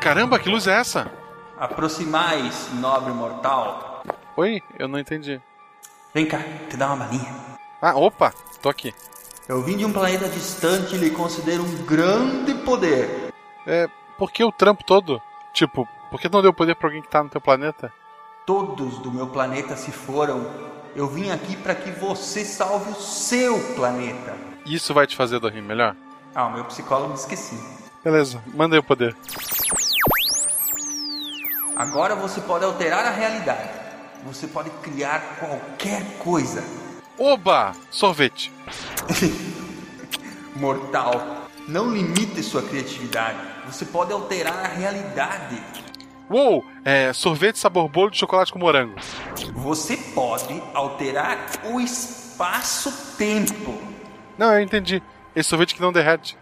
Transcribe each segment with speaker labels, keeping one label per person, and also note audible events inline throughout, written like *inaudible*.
Speaker 1: Caramba, que luz é essa?
Speaker 2: Aproximais, nobre mortal.
Speaker 1: Oi, eu não entendi.
Speaker 2: Vem cá, te dá uma balinha.
Speaker 1: Ah, opa, tô aqui.
Speaker 2: Eu vim de um planeta distante e lhe considero um grande poder.
Speaker 1: É, por que o trampo todo? Tipo, por que não deu poder pra alguém que tá no teu planeta?
Speaker 2: Todos do meu planeta se foram. Eu vim aqui para que você salve o seu planeta.
Speaker 1: Isso vai te fazer dormir melhor?
Speaker 2: Ah, o meu psicólogo esqueci.
Speaker 1: Beleza, manda aí o poder.
Speaker 2: Agora você pode alterar a realidade. Você pode criar qualquer coisa.
Speaker 1: Oba! Sorvete. *laughs*
Speaker 2: Mortal, não limite sua criatividade. Você pode alterar a realidade.
Speaker 1: Uou! É sorvete sabor bolo de chocolate com morango.
Speaker 2: Você pode alterar o espaço-tempo.
Speaker 1: Não, eu entendi. Esse sorvete que não derrete.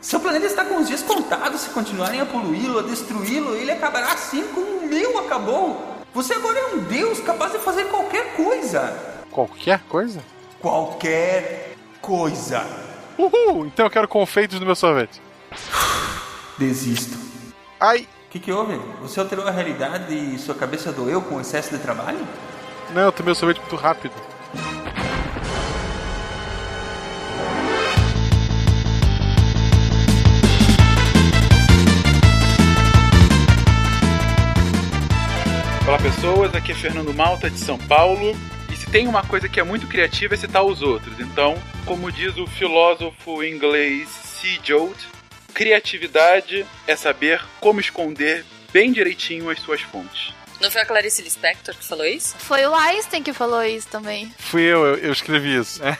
Speaker 2: Seu planeta está com os dias contados. Se continuarem a poluí-lo, a destruí-lo, ele acabará assim como o meu acabou. Você agora é um deus capaz de fazer qualquer coisa.
Speaker 1: Qualquer coisa?
Speaker 2: Qualquer coisa.
Speaker 1: Uhul! Então eu quero confeitos no meu sorvete.
Speaker 2: Desisto.
Speaker 1: Ai!
Speaker 2: O que, que houve? Você alterou a realidade e sua cabeça doeu com excesso de trabalho?
Speaker 1: Não, eu tomei o sorvete muito rápido.
Speaker 3: Olá pessoas, aqui é Fernando Malta de São Paulo. E se tem uma coisa que é muito criativa é citar os outros. Então, como diz o filósofo inglês C. Joad, criatividade é saber como esconder bem direitinho as suas fontes.
Speaker 4: Não foi a Clarice Lispector que falou isso?
Speaker 5: Foi o Einstein que falou isso também.
Speaker 1: Fui eu, eu, eu escrevi isso. *laughs*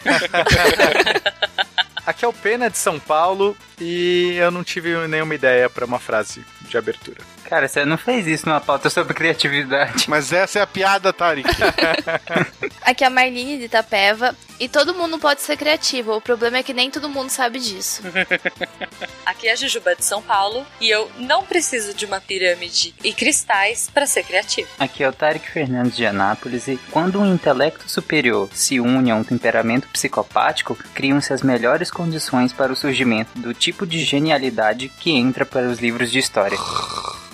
Speaker 6: Aqui é o Pena de São Paulo e eu não tive nenhuma ideia pra uma frase de abertura.
Speaker 7: Cara, você não fez isso numa pauta sobre criatividade.
Speaker 1: Mas essa é a piada, Tarek. *laughs*
Speaker 5: Aqui é a Marlene de Itapeva. E todo mundo pode ser criativo. O problema é que nem todo mundo sabe disso. *laughs*
Speaker 4: Aqui é a Jujuba de São Paulo e eu não preciso de uma pirâmide e cristais para ser criativo.
Speaker 7: Aqui é o Tarek Fernandes de Anápolis e quando um intelecto superior se une a um temperamento psicopático, criam-se as melhores condições para o surgimento do tipo de genialidade que entra para os livros de história.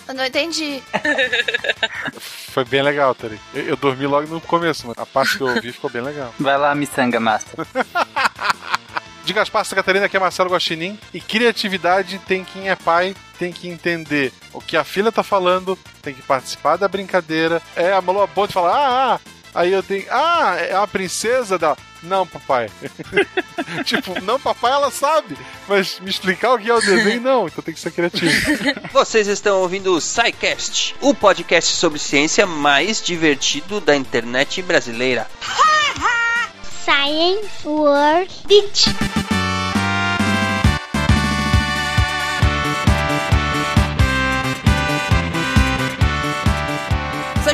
Speaker 5: Eu não entendi. *laughs*
Speaker 1: Foi bem legal, Tarek. Eu, eu dormi logo no começo, mas a parte que eu ouvi ficou bem legal. *laughs*
Speaker 7: Vai lá, Missanga Master. *laughs*
Speaker 1: De Gaspar Santa Catarina, aqui é Marcelo Guaxinim. E criatividade tem quem é pai, tem que entender o que a filha tá falando, tem que participar da brincadeira. É, a Malu Ponte fala, ah, ah. Aí eu tenho, ah, é a princesa da. Não, papai. *laughs* tipo, não, papai, ela sabe. Mas me explicar o que é o desenho, não. Então tem que ser criativo. *laughs*
Speaker 8: Vocês estão ouvindo o SciCast, o podcast sobre ciência mais divertido da internet brasileira. *laughs*
Speaker 9: Science World Beach.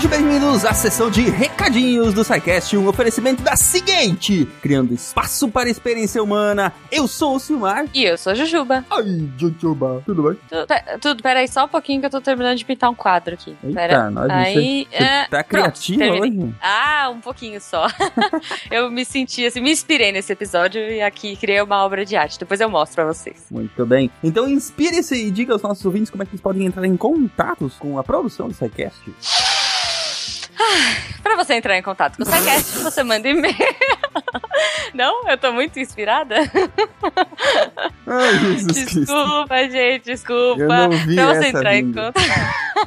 Speaker 10: Sejam bem-vindos à sessão de recadinhos do SciCast, um oferecimento da seguinte, criando espaço para a experiência humana. Eu sou o Silmar.
Speaker 4: E eu sou a Jujuba.
Speaker 10: Ai, Jujuba, tudo bem?
Speaker 4: Tu, pe- tudo, peraí, só um pouquinho que eu tô terminando de pintar um quadro aqui.
Speaker 10: Eita,
Speaker 4: Pera.
Speaker 10: nós,
Speaker 4: Aí,
Speaker 10: você,
Speaker 4: é,
Speaker 10: tá criativa hoje?
Speaker 4: Ah, um pouquinho só. *laughs* eu me senti assim, me inspirei nesse episódio e aqui criei uma obra de arte. Depois eu mostro pra vocês.
Speaker 10: Muito bem. Então inspire-se e diga aos nossos ouvintes como é que eles podem entrar em contatos com a produção do SciCast.
Speaker 4: Pra você entrar em contato com o SciCast, *laughs* você manda e-mail. Não? Eu tô muito inspirada?
Speaker 10: Ai, Jesus Cristo.
Speaker 4: Desculpa, gente, desculpa.
Speaker 10: Eu não vi
Speaker 4: pra você entrar em contato.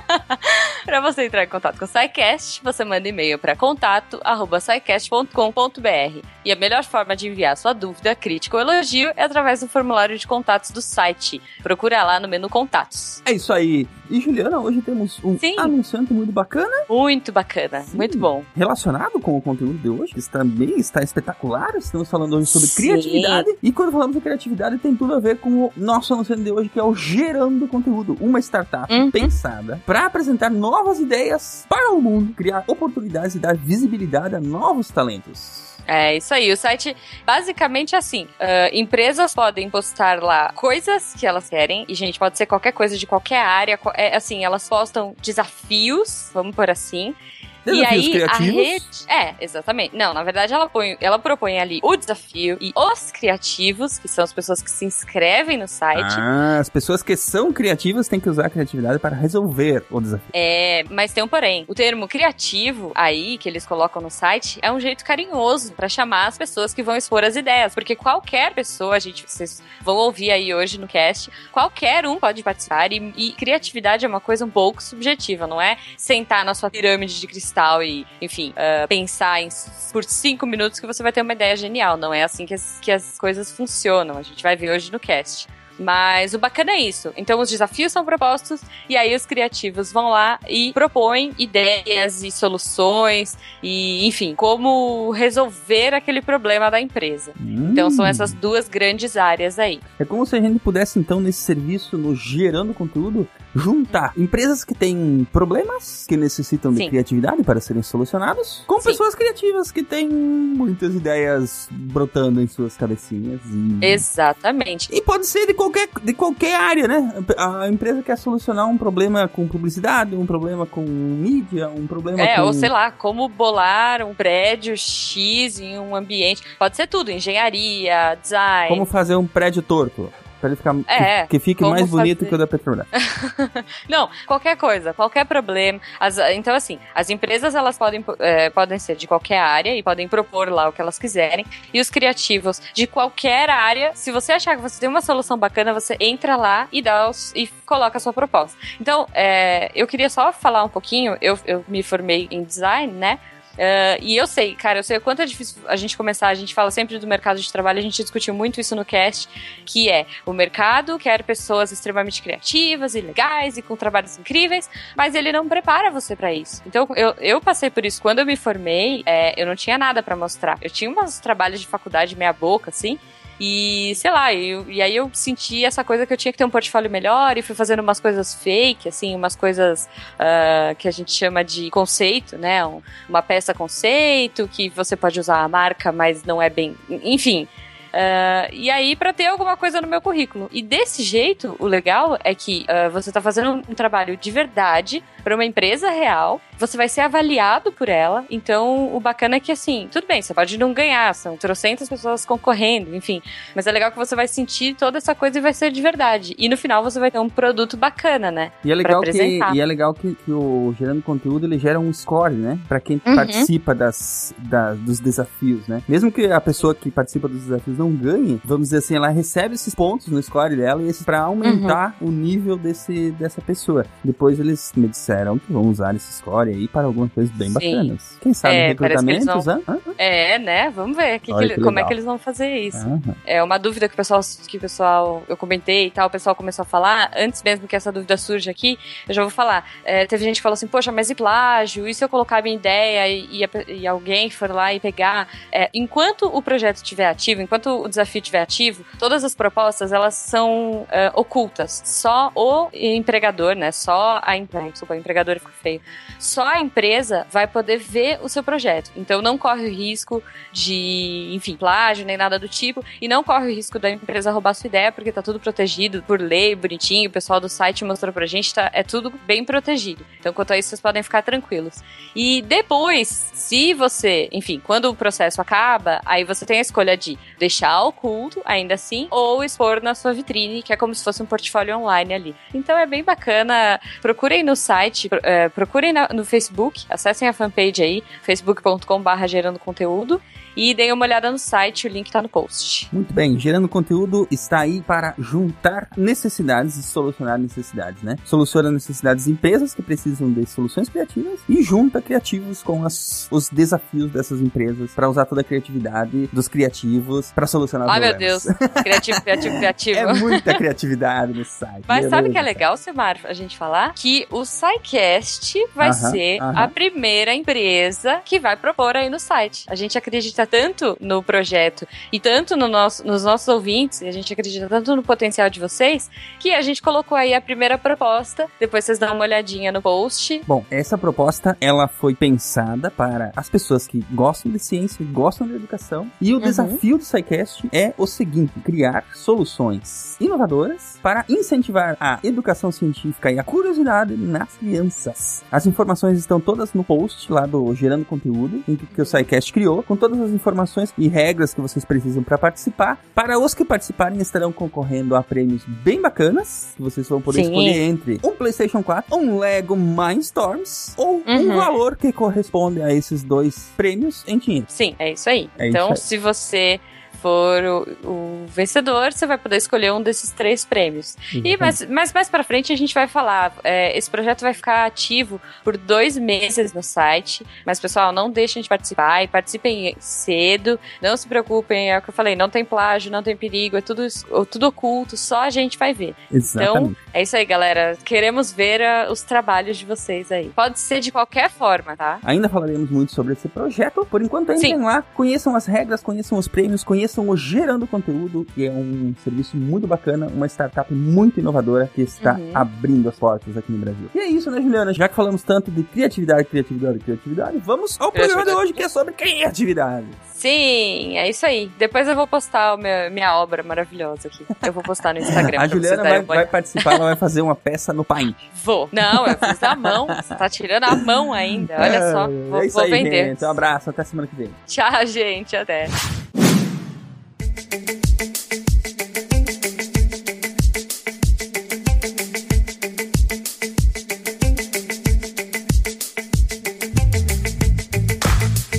Speaker 4: *laughs* pra você entrar em contato com o SciCast, você manda e-mail para contato arroba scicast.com.br. E a melhor forma de enviar sua dúvida, crítica ou elogio é através do formulário de contatos do site. Procura lá no menu Contatos.
Speaker 10: É isso aí. E Juliana, hoje temos um
Speaker 4: Sim.
Speaker 10: anunciante muito bacana.
Speaker 4: Muito bacana, muito bom.
Speaker 10: Relacionado com o conteúdo de hoje, que também está espetacular. Estamos falando hoje sobre
Speaker 4: Sim.
Speaker 10: criatividade. E quando falamos de criatividade, tem tudo a ver com o nosso anunciante de hoje, que é o Gerando Conteúdo, uma startup
Speaker 4: Uhum.
Speaker 10: pensada para apresentar novas ideias para o mundo, criar oportunidades e dar visibilidade a novos talentos.
Speaker 4: É isso aí. O site basicamente é assim: ah, empresas podem postar lá coisas que elas querem, e, gente, pode ser qualquer coisa de qualquer área. É, assim, elas postam desafios, vamos por assim.
Speaker 10: Desafios
Speaker 4: e aí,
Speaker 10: criativos.
Speaker 4: a rede. É, exatamente. Não, na verdade, ela, põe, ela propõe ali o desafio e os criativos, que são as pessoas que se inscrevem no site.
Speaker 10: Ah, as pessoas que são criativas têm que usar a criatividade para resolver o desafio.
Speaker 4: É, mas tem um porém. O termo criativo aí que eles colocam no site é um jeito carinhoso pra chamar as pessoas que vão expor as ideias, porque qualquer pessoa, a gente vocês vão ouvir aí hoje no cast, qualquer um pode participar e, e criatividade é uma coisa um pouco subjetiva, não é sentar na sua pirâmide de cristal e, enfim, ah, pensar em, por cinco minutos que você vai ter uma ideia genial. Não é assim que as, que as coisas funcionam. A gente vai ver hoje no cast. Mas o bacana é isso. Então os desafios são propostos e aí os criativos vão lá e propõem ideias e soluções e, enfim, como resolver aquele problema da empresa. Então são essas duas grandes áreas aí.
Speaker 10: É como se a gente pudesse, então, nesse serviço, no gerando conteúdo, juntar empresas que têm problemas que necessitam de
Speaker 4: Sim.
Speaker 10: criatividade para serem solucionados com
Speaker 4: Sim.
Speaker 10: pessoas criativas que têm muitas ideias brotando em suas cabecinhas. E...
Speaker 4: Exatamente.
Speaker 10: E pode ser de qualquer, de qualquer área, né? A empresa quer solucionar um problema com publicidade, um problema com mídia, um problema
Speaker 4: É,
Speaker 10: com...
Speaker 4: ou sei lá, como bolar um prédio X em um ambiente. Pode ser tudo, engenharia, design.
Speaker 10: Como fazer um prédio torto. Pra ele ficar...
Speaker 4: É,
Speaker 10: que, que fique mais bonito
Speaker 4: fazer-
Speaker 10: que o da Petrobras. *laughs*
Speaker 4: Não, qualquer coisa, qualquer problema. As- então, assim, as empresas elas podem, eh, podem ser de qualquer área e podem propor lá o que elas quiserem. E os criativos de qualquer área, se você achar que você tem uma solução bacana, você entra lá e dá os, e coloca a sua proposta. Então, eh, eu queria só falar um pouquinho. Eu, eu me formei em design, né? Eh, e eu sei, cara, eu sei o quanto é difícil a gente começar. A gente fala sempre do mercado de trabalho, a gente discutiu muito isso no cast, que é o mercado quer pessoas extremamente criativas e legais e com trabalhos incríveis, mas ele não prepara você pra isso. Então, eu, eu passei por isso. Quando eu me formei, é, eu não tinha nada pra mostrar. Eu tinha uns trabalhos de faculdade meia boca, assim, e sei lá, eu- e aí eu senti essa coisa que eu tinha que ter um portfólio melhor e fui fazendo umas coisas fake, assim, umas coisas ah, que a gente chama de conceito, né? Um- uma peça conceito que você pode usar a marca, mas não é bem. Enfim. Ah, e aí, pra ter alguma coisa no meu currículo. E desse jeito, o legal é que ah, você tá fazendo um, trabalho de verdade pra uma empresa real, você vai ser avaliado por ela. Então, o bacana é que, assim, tudo bem, você pode não ganhar, são trocentas pessoas concorrendo, enfim. Mas é legal que você vai sentir toda essa coisa e vai ser de verdade. E no final você vai ter um produto bacana, né?
Speaker 10: E é legal, que, e é legal que, que o Gerando Conteúdo ele gera um score, né? Pra quem
Speaker 4: Uhum.
Speaker 10: participa das, das- dos desafios, né? Mesmo que a pessoa que participa dos desafios não ganhe, vamos dizer assim, ela recebe esses pontos no score dela e pra aumentar
Speaker 4: Uhum.
Speaker 10: o nível desse, dessa pessoa. Depois eles me disseram que vão usar esse score aí para algumas coisas bem
Speaker 4: Sim.
Speaker 10: bacanas. Quem sabe
Speaker 4: É, parece que
Speaker 10: recrutamentos,
Speaker 4: vão-
Speaker 10: hã? Hã?
Speaker 4: É, né? Vamos ver que que
Speaker 10: que
Speaker 4: como é que eles vão fazer isso.
Speaker 10: Aham.
Speaker 4: É uma dúvida que o pessoal, que o pessoal, eu comentei e tal, o pessoal começou a falar, antes mesmo que essa dúvida surja aqui, eu já vou falar. É, teve gente que falou assim, poxa, mas e plágio? E se eu colocar a minha ideia e, e e alguém for lá e pegar? É, enquanto o projeto estiver ativo, enquanto o desafio estiver ativo, todas as propostas, elas são é, ocultas. Só o empregador, né? Só a empresa, o empregador ficou feio. Só a empresa vai poder ver o seu projeto. Então não corre o risco de, enfim, plágio nem nada do tipo. E não corre o risco da empresa roubar sua ideia, porque tá tudo protegido por lei, bonitinho. O pessoal do site mostrou pra gente, tá, é tudo bem protegido. Então, quanto a isso, vocês podem ficar tranquilos. E depois, se você, enfim, quando o processo acaba, aí você tem a escolha de deixar oculto, ainda assim, ou expor na sua vitrine, que é como se fosse um portfólio online ali. Então é bem bacana. Procurem no site, é, procurem no Facebook, acessem a fanpage aí, facebook.com.br gerando conteúdo. E deem uma olhada no site, o link tá no post.
Speaker 10: Muito bem, gerando conteúdo está aí para juntar necessidades e solucionar necessidades, né? Soluciona necessidades de empresas que precisam de soluções criativas e junta criativos com as- os desafios dessas empresas para usar toda a criatividade dos criativos para solucionar os
Speaker 4: Ai, meu
Speaker 10: problemas.
Speaker 4: Deus. Criativo, criativo, criativo. *laughs*
Speaker 10: É muita criatividade nesse site.
Speaker 4: Mas
Speaker 10: meu
Speaker 4: sabe
Speaker 10: Deus
Speaker 4: o que é legal, Semar, a gente falar? Que o SciCast vai
Speaker 10: Aham,
Speaker 4: ser
Speaker 10: aham.
Speaker 4: a primeira empresa que vai propor aí no site. A gente acredita tanto no projeto e tanto no nosso, nos nossos ouvintes, e a gente acredita tanto no potencial de vocês, que a gente colocou aí a primeira proposta. Depois vocês dão uma olhadinha no post.
Speaker 10: Bom, essa proposta ela foi pensada para as pessoas que gostam de ciência, gostam de educação, e o
Speaker 4: Uhum.
Speaker 10: desafio do SciCast SciCast é o seguinte: criar soluções inovadoras para incentivar a educação científica e a curiosidade nas crianças. As informações estão todas no post lá do Gerando Conteúdo, em que o SciCast criou, com todas as informações e regras que vocês precisam para participar. Para os que participarem, estarão concorrendo a prêmios bem bacanas, que vocês vão poder
Speaker 4: Sim.
Speaker 10: escolher entre um PlayStation 4, um Lego Mindstorms ou um
Speaker 4: Uhum.
Speaker 10: valor que corresponde a esses dois prêmios em dinheiro.
Speaker 4: Sim, é isso aí.
Speaker 10: É
Speaker 4: então,
Speaker 10: isso aí.
Speaker 4: se você for o, o vencedor, você vai poder escolher um desses três prêmios. E mais, mais, mais pra frente a gente vai falar. é, esse projeto vai ficar ativo por dois meses no site. Mas, pessoal, não deixem de participar e participem cedo. Não se preocupem, é o que eu falei, não tem plágio, não tem perigo, é tudo, es- tudo oculto, só a gente vai ver.
Speaker 10: Exatamente.
Speaker 4: É isso aí, galera. Queremos ver ah, os trabalhos de vocês aí. Pode ser de qualquer forma, tá?
Speaker 10: Ainda falaremos muito sobre esse projeto. Por enquanto, entrem
Speaker 4: Sim.
Speaker 10: lá, conheçam as regras, conheçam os prêmios, conheçam o Gerando Conteúdo, que é um serviço muito bacana, uma startup muito inovadora que está
Speaker 4: Uhum.
Speaker 10: abrindo as portas aqui no Brasil. E é isso, né, Juliana? Já que falamos tanto de criatividade, criatividade, criatividade, vamos ao programa de hoje que é sobre criatividade.
Speaker 4: Sim, é isso aí. Depois eu vou postar a minha, minha obra maravilhosa aqui. Eu vou postar no Instagram. *laughs*
Speaker 10: A Juliana vai,
Speaker 4: uma
Speaker 10: vai participar, ela vai fazer uma peça no Paint.
Speaker 4: Vou. Não, eu fiz a mão. Você tá tirando a mão ainda. Olha só. Vou,
Speaker 10: é isso
Speaker 4: vou
Speaker 10: aí,
Speaker 4: vender.
Speaker 10: gente. Um abraço, até semana que vem.
Speaker 4: Tchau, gente. Até.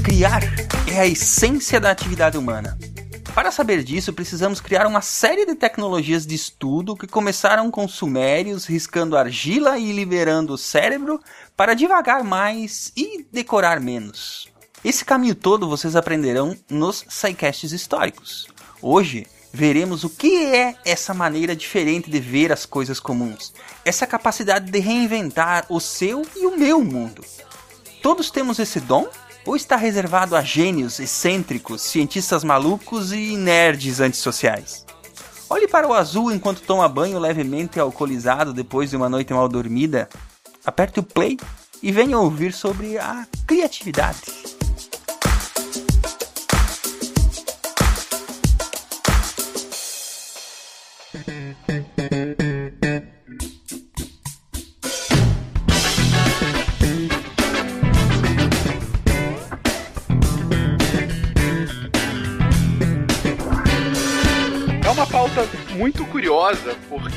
Speaker 8: Criar é a essência da atividade humana. Para saber disso, precisamos criar uma série de tecnologias de estudo que começaram com sumérios riscando argila e liberando o cérebro para devagar mais e decorar menos. Esse caminho todo vocês aprenderão nos Psycasts históricos. Hoje veremos o que é essa maneira diferente de ver as coisas comuns, essa capacidade de reinventar o seu e o meu mundo. Todos temos esse dom? Ou está reservado a gênios excêntricos, cientistas malucos e nerds antissociais? Olhe para o azul enquanto toma banho levemente alcoolizado depois de uma noite mal dormida. Aperte o play e venha ouvir sobre a criatividade.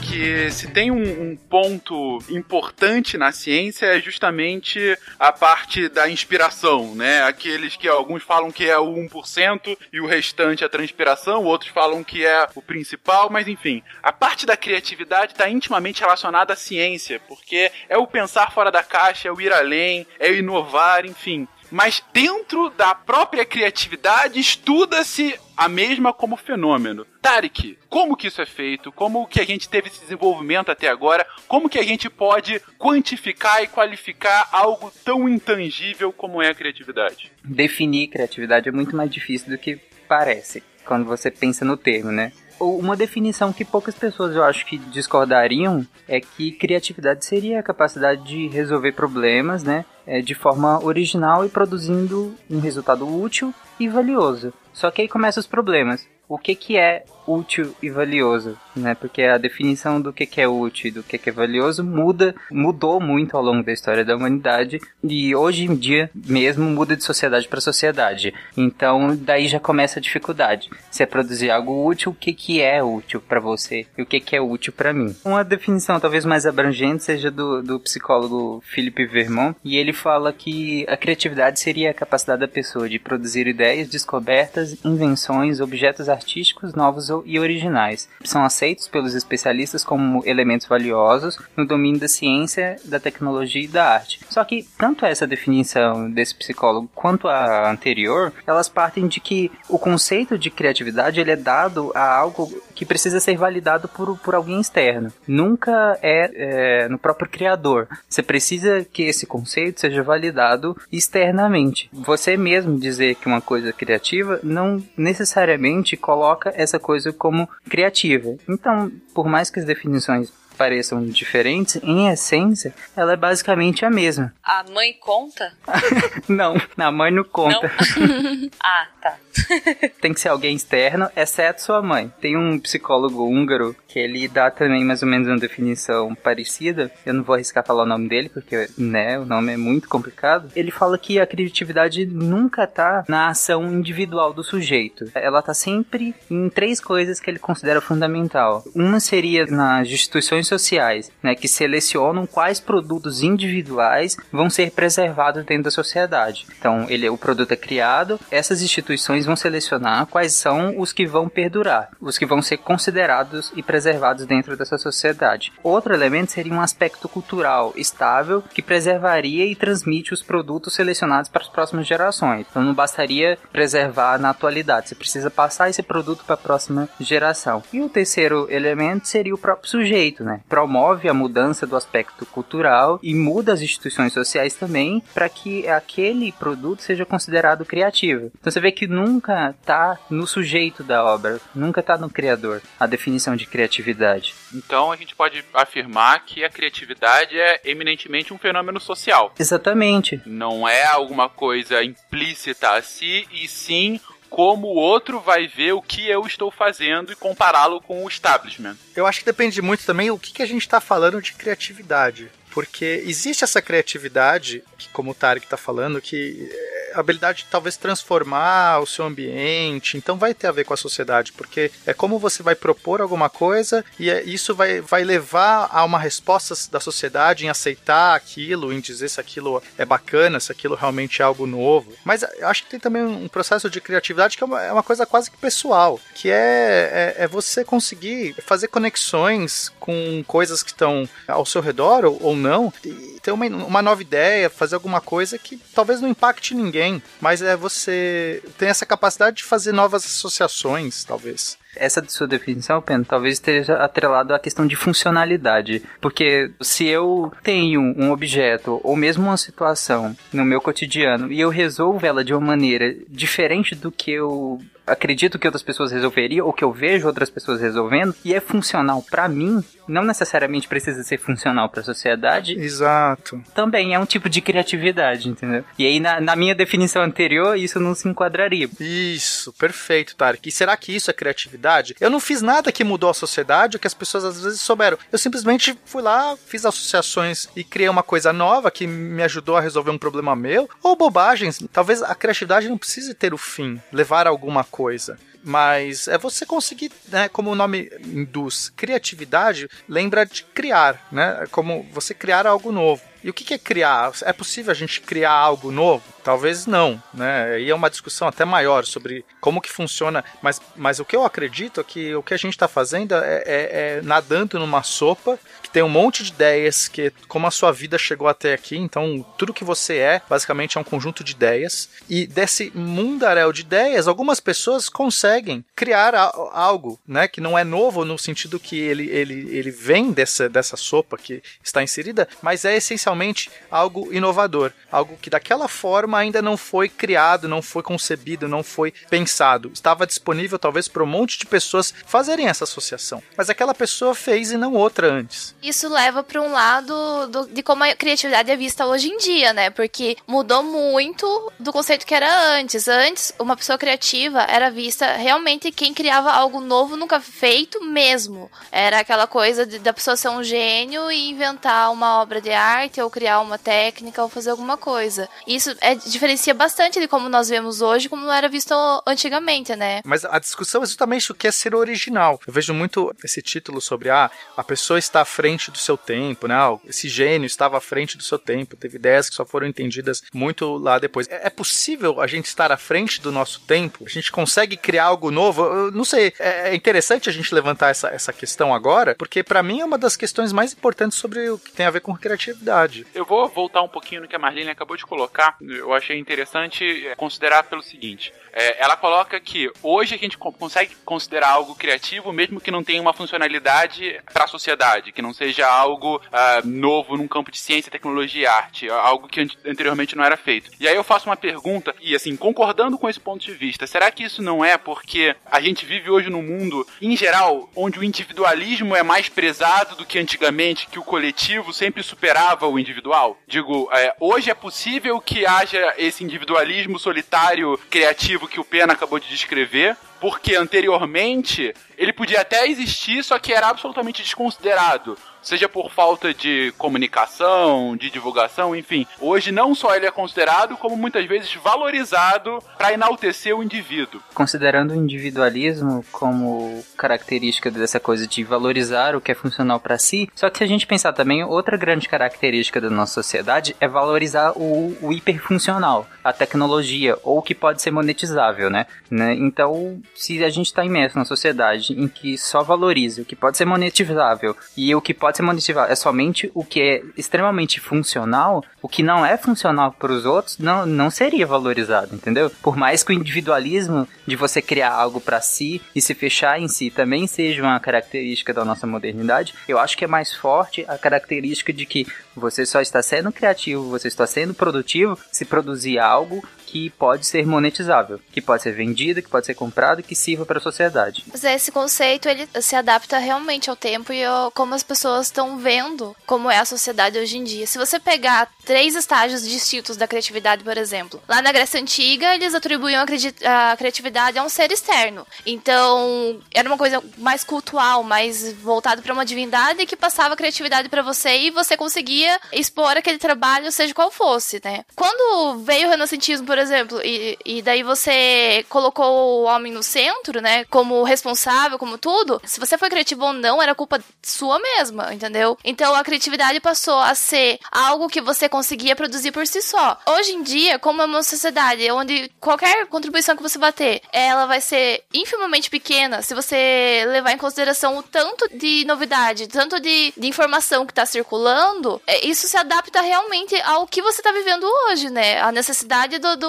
Speaker 3: Porque se tem um, um ponto importante na ciência é justamente a parte da inspiração, né? Aqueles que alguns falam que é o 1% e o restante é a transpiração, outros falam que é o principal, mas enfim. A parte da criatividade está intimamente relacionada à ciência, porque é o pensar fora da caixa, é o ir além, é o inovar, enfim. Mas dentro da própria criatividade estuda-se a mesma como fenômeno. Tarek, como que isso é feito? Como que a gente teve esse desenvolvimento até agora? Como que a gente pode quantificar e qualificar algo tão intangível como é a criatividade?
Speaker 7: Definir criatividade é muito mais difícil do que parece quando você pensa no termo, né? Uma definição que poucas pessoas eu acho que discordariam é que criatividade seria a capacidade de resolver problemas, né? é, De forma original e produzindo um resultado útil e valioso. Só que aí começam os problemas. O que, que é útil e valioso, né? Porque a definição do que, que é útil e do que, que é valioso muda, mudou muito ao longo da história da humanidade e hoje em dia mesmo muda de sociedade para sociedade. Então daí já começa a dificuldade. Se é produzir algo útil, o que, que é útil para você e o que, que é útil para mim? Uma definição talvez mais abrangente seja do, do psicólogo Philippe Vermont e ele fala que a criatividade seria a capacidade da pessoa de produzir ideias, descobertas, invenções, objetos artísticos novos e originais. São aceitos pelos especialistas como elementos valiosos no domínio da ciência, da tecnologia e da arte. Só que tanto essa definição desse psicólogo quanto a anterior, elas partem de que o conceito de criatividade ele é dado a algo que precisa ser validado por, por alguém externo. Nunca é, é no próprio criador. Você precisa que esse conceito seja validado externamente. Você mesmo dizer que uma coisa é criativa não necessariamente coloca essa coisa como criativa. Então, por mais que as definições pareçam diferentes, em essência, ela é basicamente a mesma.
Speaker 4: A mãe conta? *laughs*
Speaker 7: não, a mãe não conta.
Speaker 4: Não? *laughs* ah, tá.
Speaker 7: Tem que ser alguém externo, exceto sua mãe. Tem um psicólogo húngaro que ele dá também mais ou menos uma definição parecida. Eu não vou arriscar falar o nome dele, porque, né, o nome é muito complicado. Ele fala que a criatividade nunca tá na ação individual do sujeito. Ela tá sempre em três coisas que ele considera fundamental. Uma seria nas instituições sociais, né, que selecionam quais produtos individuais vão ser preservados dentro da sociedade. Então, ele, o produto é criado, essas instituições vão selecionar quais são os que vão perdurar, os que vão ser considerados e preservados dentro dessa sociedade. Outro elemento seria um aspecto cultural estável que preservaria e transmite os produtos selecionados para as próximas gerações. Então não bastaria preservar na atualidade, você precisa passar esse produto para a próxima geração. E o terceiro elemento seria o próprio sujeito, né? Promove a mudança do aspecto cultural e muda as instituições sociais também para que aquele produto seja considerado criativo. Então você vê que nunca está no sujeito da obra, nunca está no criador a definição de criatividade.
Speaker 3: Então a gente pode afirmar que a criatividade é eminentemente um fenômeno social.
Speaker 7: Exatamente.
Speaker 3: Não é alguma coisa implícita a si, e sim como o outro vai ver o que eu estou fazendo e compará-lo com o establishment.
Speaker 6: Eu acho que depende muito também o que, que a gente está falando de criatividade. Porque existe essa criatividade, que, como o Tarek está falando, que a habilidade de talvez transformar o seu ambiente, então vai ter a ver com a sociedade, porque é como você vai propor alguma coisa e é, isso vai, vai levar a uma resposta da sociedade em aceitar aquilo, em dizer se aquilo é bacana, se aquilo realmente é algo novo. Mas eu acho que tem também um processo de criatividade que é uma, é uma coisa quase que pessoal, que é, é, é, você conseguir fazer conexões com coisas que estão ao seu redor ou, ou não, e ter uma, uma nova ideia, fazer alguma coisa que talvez não impacte ninguém, mas é você tem essa capacidade de fazer novas associações, talvez.
Speaker 7: Essa sua definição, Pena, talvez esteja atrelado à questão de funcionalidade. Porque se eu tenho um objeto ou mesmo uma situação no meu cotidiano e eu resolvo ela de uma maneira diferente do que eu acredito que outras pessoas resolveriam ou que eu vejo outras pessoas resolvendo e é funcional para mim, não necessariamente precisa ser funcional para a sociedade.
Speaker 6: Exato.
Speaker 7: Também é um tipo de criatividade, entendeu? E aí na, na minha definição anterior isso não se enquadraria.
Speaker 6: Isso, perfeito, Tarek. E será que isso é criatividade? Eu não fiz nada que mudou a sociedade ou que as pessoas às vezes souberam. Eu simplesmente fui lá, fiz associações e criei uma coisa nova que me ajudou a resolver um problema meu ou bobagens. Talvez a criatividade não precise ter o fim, levar a alguma coisa coisa. Mas é você conseguir, né, como o nome induz, criatividade lembra de criar, né? Como você criar algo novo. E o que é criar? É possível a gente criar algo novo? Talvez não, né? E é uma discussão até maior sobre como que funciona, mas, mas o que eu acredito é que o que a gente está fazendo é, é, é, nadando numa sopa que tem um monte de ideias, que como a sua vida chegou até aqui, então tudo que você é, basicamente é um conjunto de ideias, e desse mundaréu de ideias, algumas pessoas conseguem criar algo, né, que não é novo no sentido que ele, ele, ele vem dessa, dessa sopa que está inserida, mas é essencialmente algo inovador, algo que daquela forma ainda não foi criado, não foi concebido, não foi pensado. Estava disponível talvez para um monte de pessoas fazerem essa associação, mas aquela pessoa fez e não outra antes.
Speaker 5: Isso leva para um lado do, de como a criatividade é vista hoje em dia, né? Porque mudou muito do conceito que era antes. Antes, uma pessoa criativa era vista realmente quem criava algo novo, nunca feito mesmo. Era aquela coisa de, da pessoa ser um gênio e inventar uma obra de arte ou criar uma técnica ou fazer alguma coisa. Isso é diferencia bastante de como nós vemos hoje, como era visto antigamente, né?
Speaker 6: Mas a discussão é justamente o que é ser original. Eu vejo muito esse título sobre ah, a pessoa está à frente do seu tempo, né? Ah, esse gênio estava à frente do seu tempo, teve ideias que só foram entendidas muito lá depois. É, é possível a gente estar à frente do nosso tempo? A gente consegue criar algo novo? Eu não sei, é, é interessante a gente levantar essa, essa questão agora, porque para mim é uma das questões mais importantes sobre o que tem a ver com criatividade sociedade.
Speaker 3: Eu vou voltar um pouquinho no que a Marlene acabou de colocar. Eu achei interessante é, considerar pelo seguinte: é, ela coloca que hoje a gente co- consegue considerar algo criativo, mesmo que não tenha uma funcionalidade para a sociedade, que não seja algo ah, novo num campo de ciência, tecnologia e arte, algo que ante- anteriormente não era feito. E aí eu faço uma pergunta, e assim, concordando com esse ponto de vista, será que isso não é porque a gente vive hoje num mundo, em geral, onde o individualismo é mais prezado do que antigamente, que o coletivo sempre superava o individual? Digo, é, hoje é possível que haja esse individualismo solitário, criativo que o Pena acabou de descrever, porque anteriormente ele podia até existir, só que era absolutamente desconsiderado. Seja por falta de comunicação, de divulgação, enfim. Hoje não só ele é considerado, como muitas vezes valorizado para enaltecer o indivíduo.
Speaker 7: Considerando o individualismo como característica dessa coisa de valorizar o que é funcional para si, só que se a gente pensar também, outra grande característica da nossa sociedade é valorizar o, o hiperfuncional, a tecnologia, ou o que pode ser monetizável, né? né? Então, se a gente está imerso na sociedade em que só valoriza o que pode ser monetizável e o que pode ser monetizável é somente o que é extremamente funcional, o que não é funcional para os outros não, não seria valorizado, entendeu? Por mais que o individualismo de você criar algo para si e se fechar em si também seja uma característica da nossa modernidade, eu acho que é mais forte a característica de que você só está sendo criativo, você está sendo produtivo se produzir algo que pode ser monetizável, que pode ser vendido, que pode ser comprado, que sirva para a sociedade.
Speaker 5: Mas esse conceito ele se adapta realmente ao tempo e ao, como as pessoas estão vendo como é a sociedade hoje em dia. Se você pegar três estágios distintos da criatividade, por exemplo, lá na Grécia Antiga eles atribuíam a criatividade a um ser externo. Então era uma coisa mais cultural, mais voltado para uma divindade que passava a criatividade para você e você conseguia expor aquele trabalho, seja qual fosse, né? Quando veio o renascentismo, por exemplo, e, e daí você colocou o homem no centro, né? Como responsável, como tudo. Se você foi criativo ou não, era culpa sua mesma, entendeu? Então a criatividade passou a ser algo que você conseguia produzir por si só. Hoje em dia, como é uma sociedade onde qualquer contribuição que você bater, ela vai ser infimamente pequena se você levar em consideração o tanto de novidade, tanto de, de informação que tá circulando, é, isso se adapta realmente ao que você tá vivendo hoje, né? A necessidade do, do-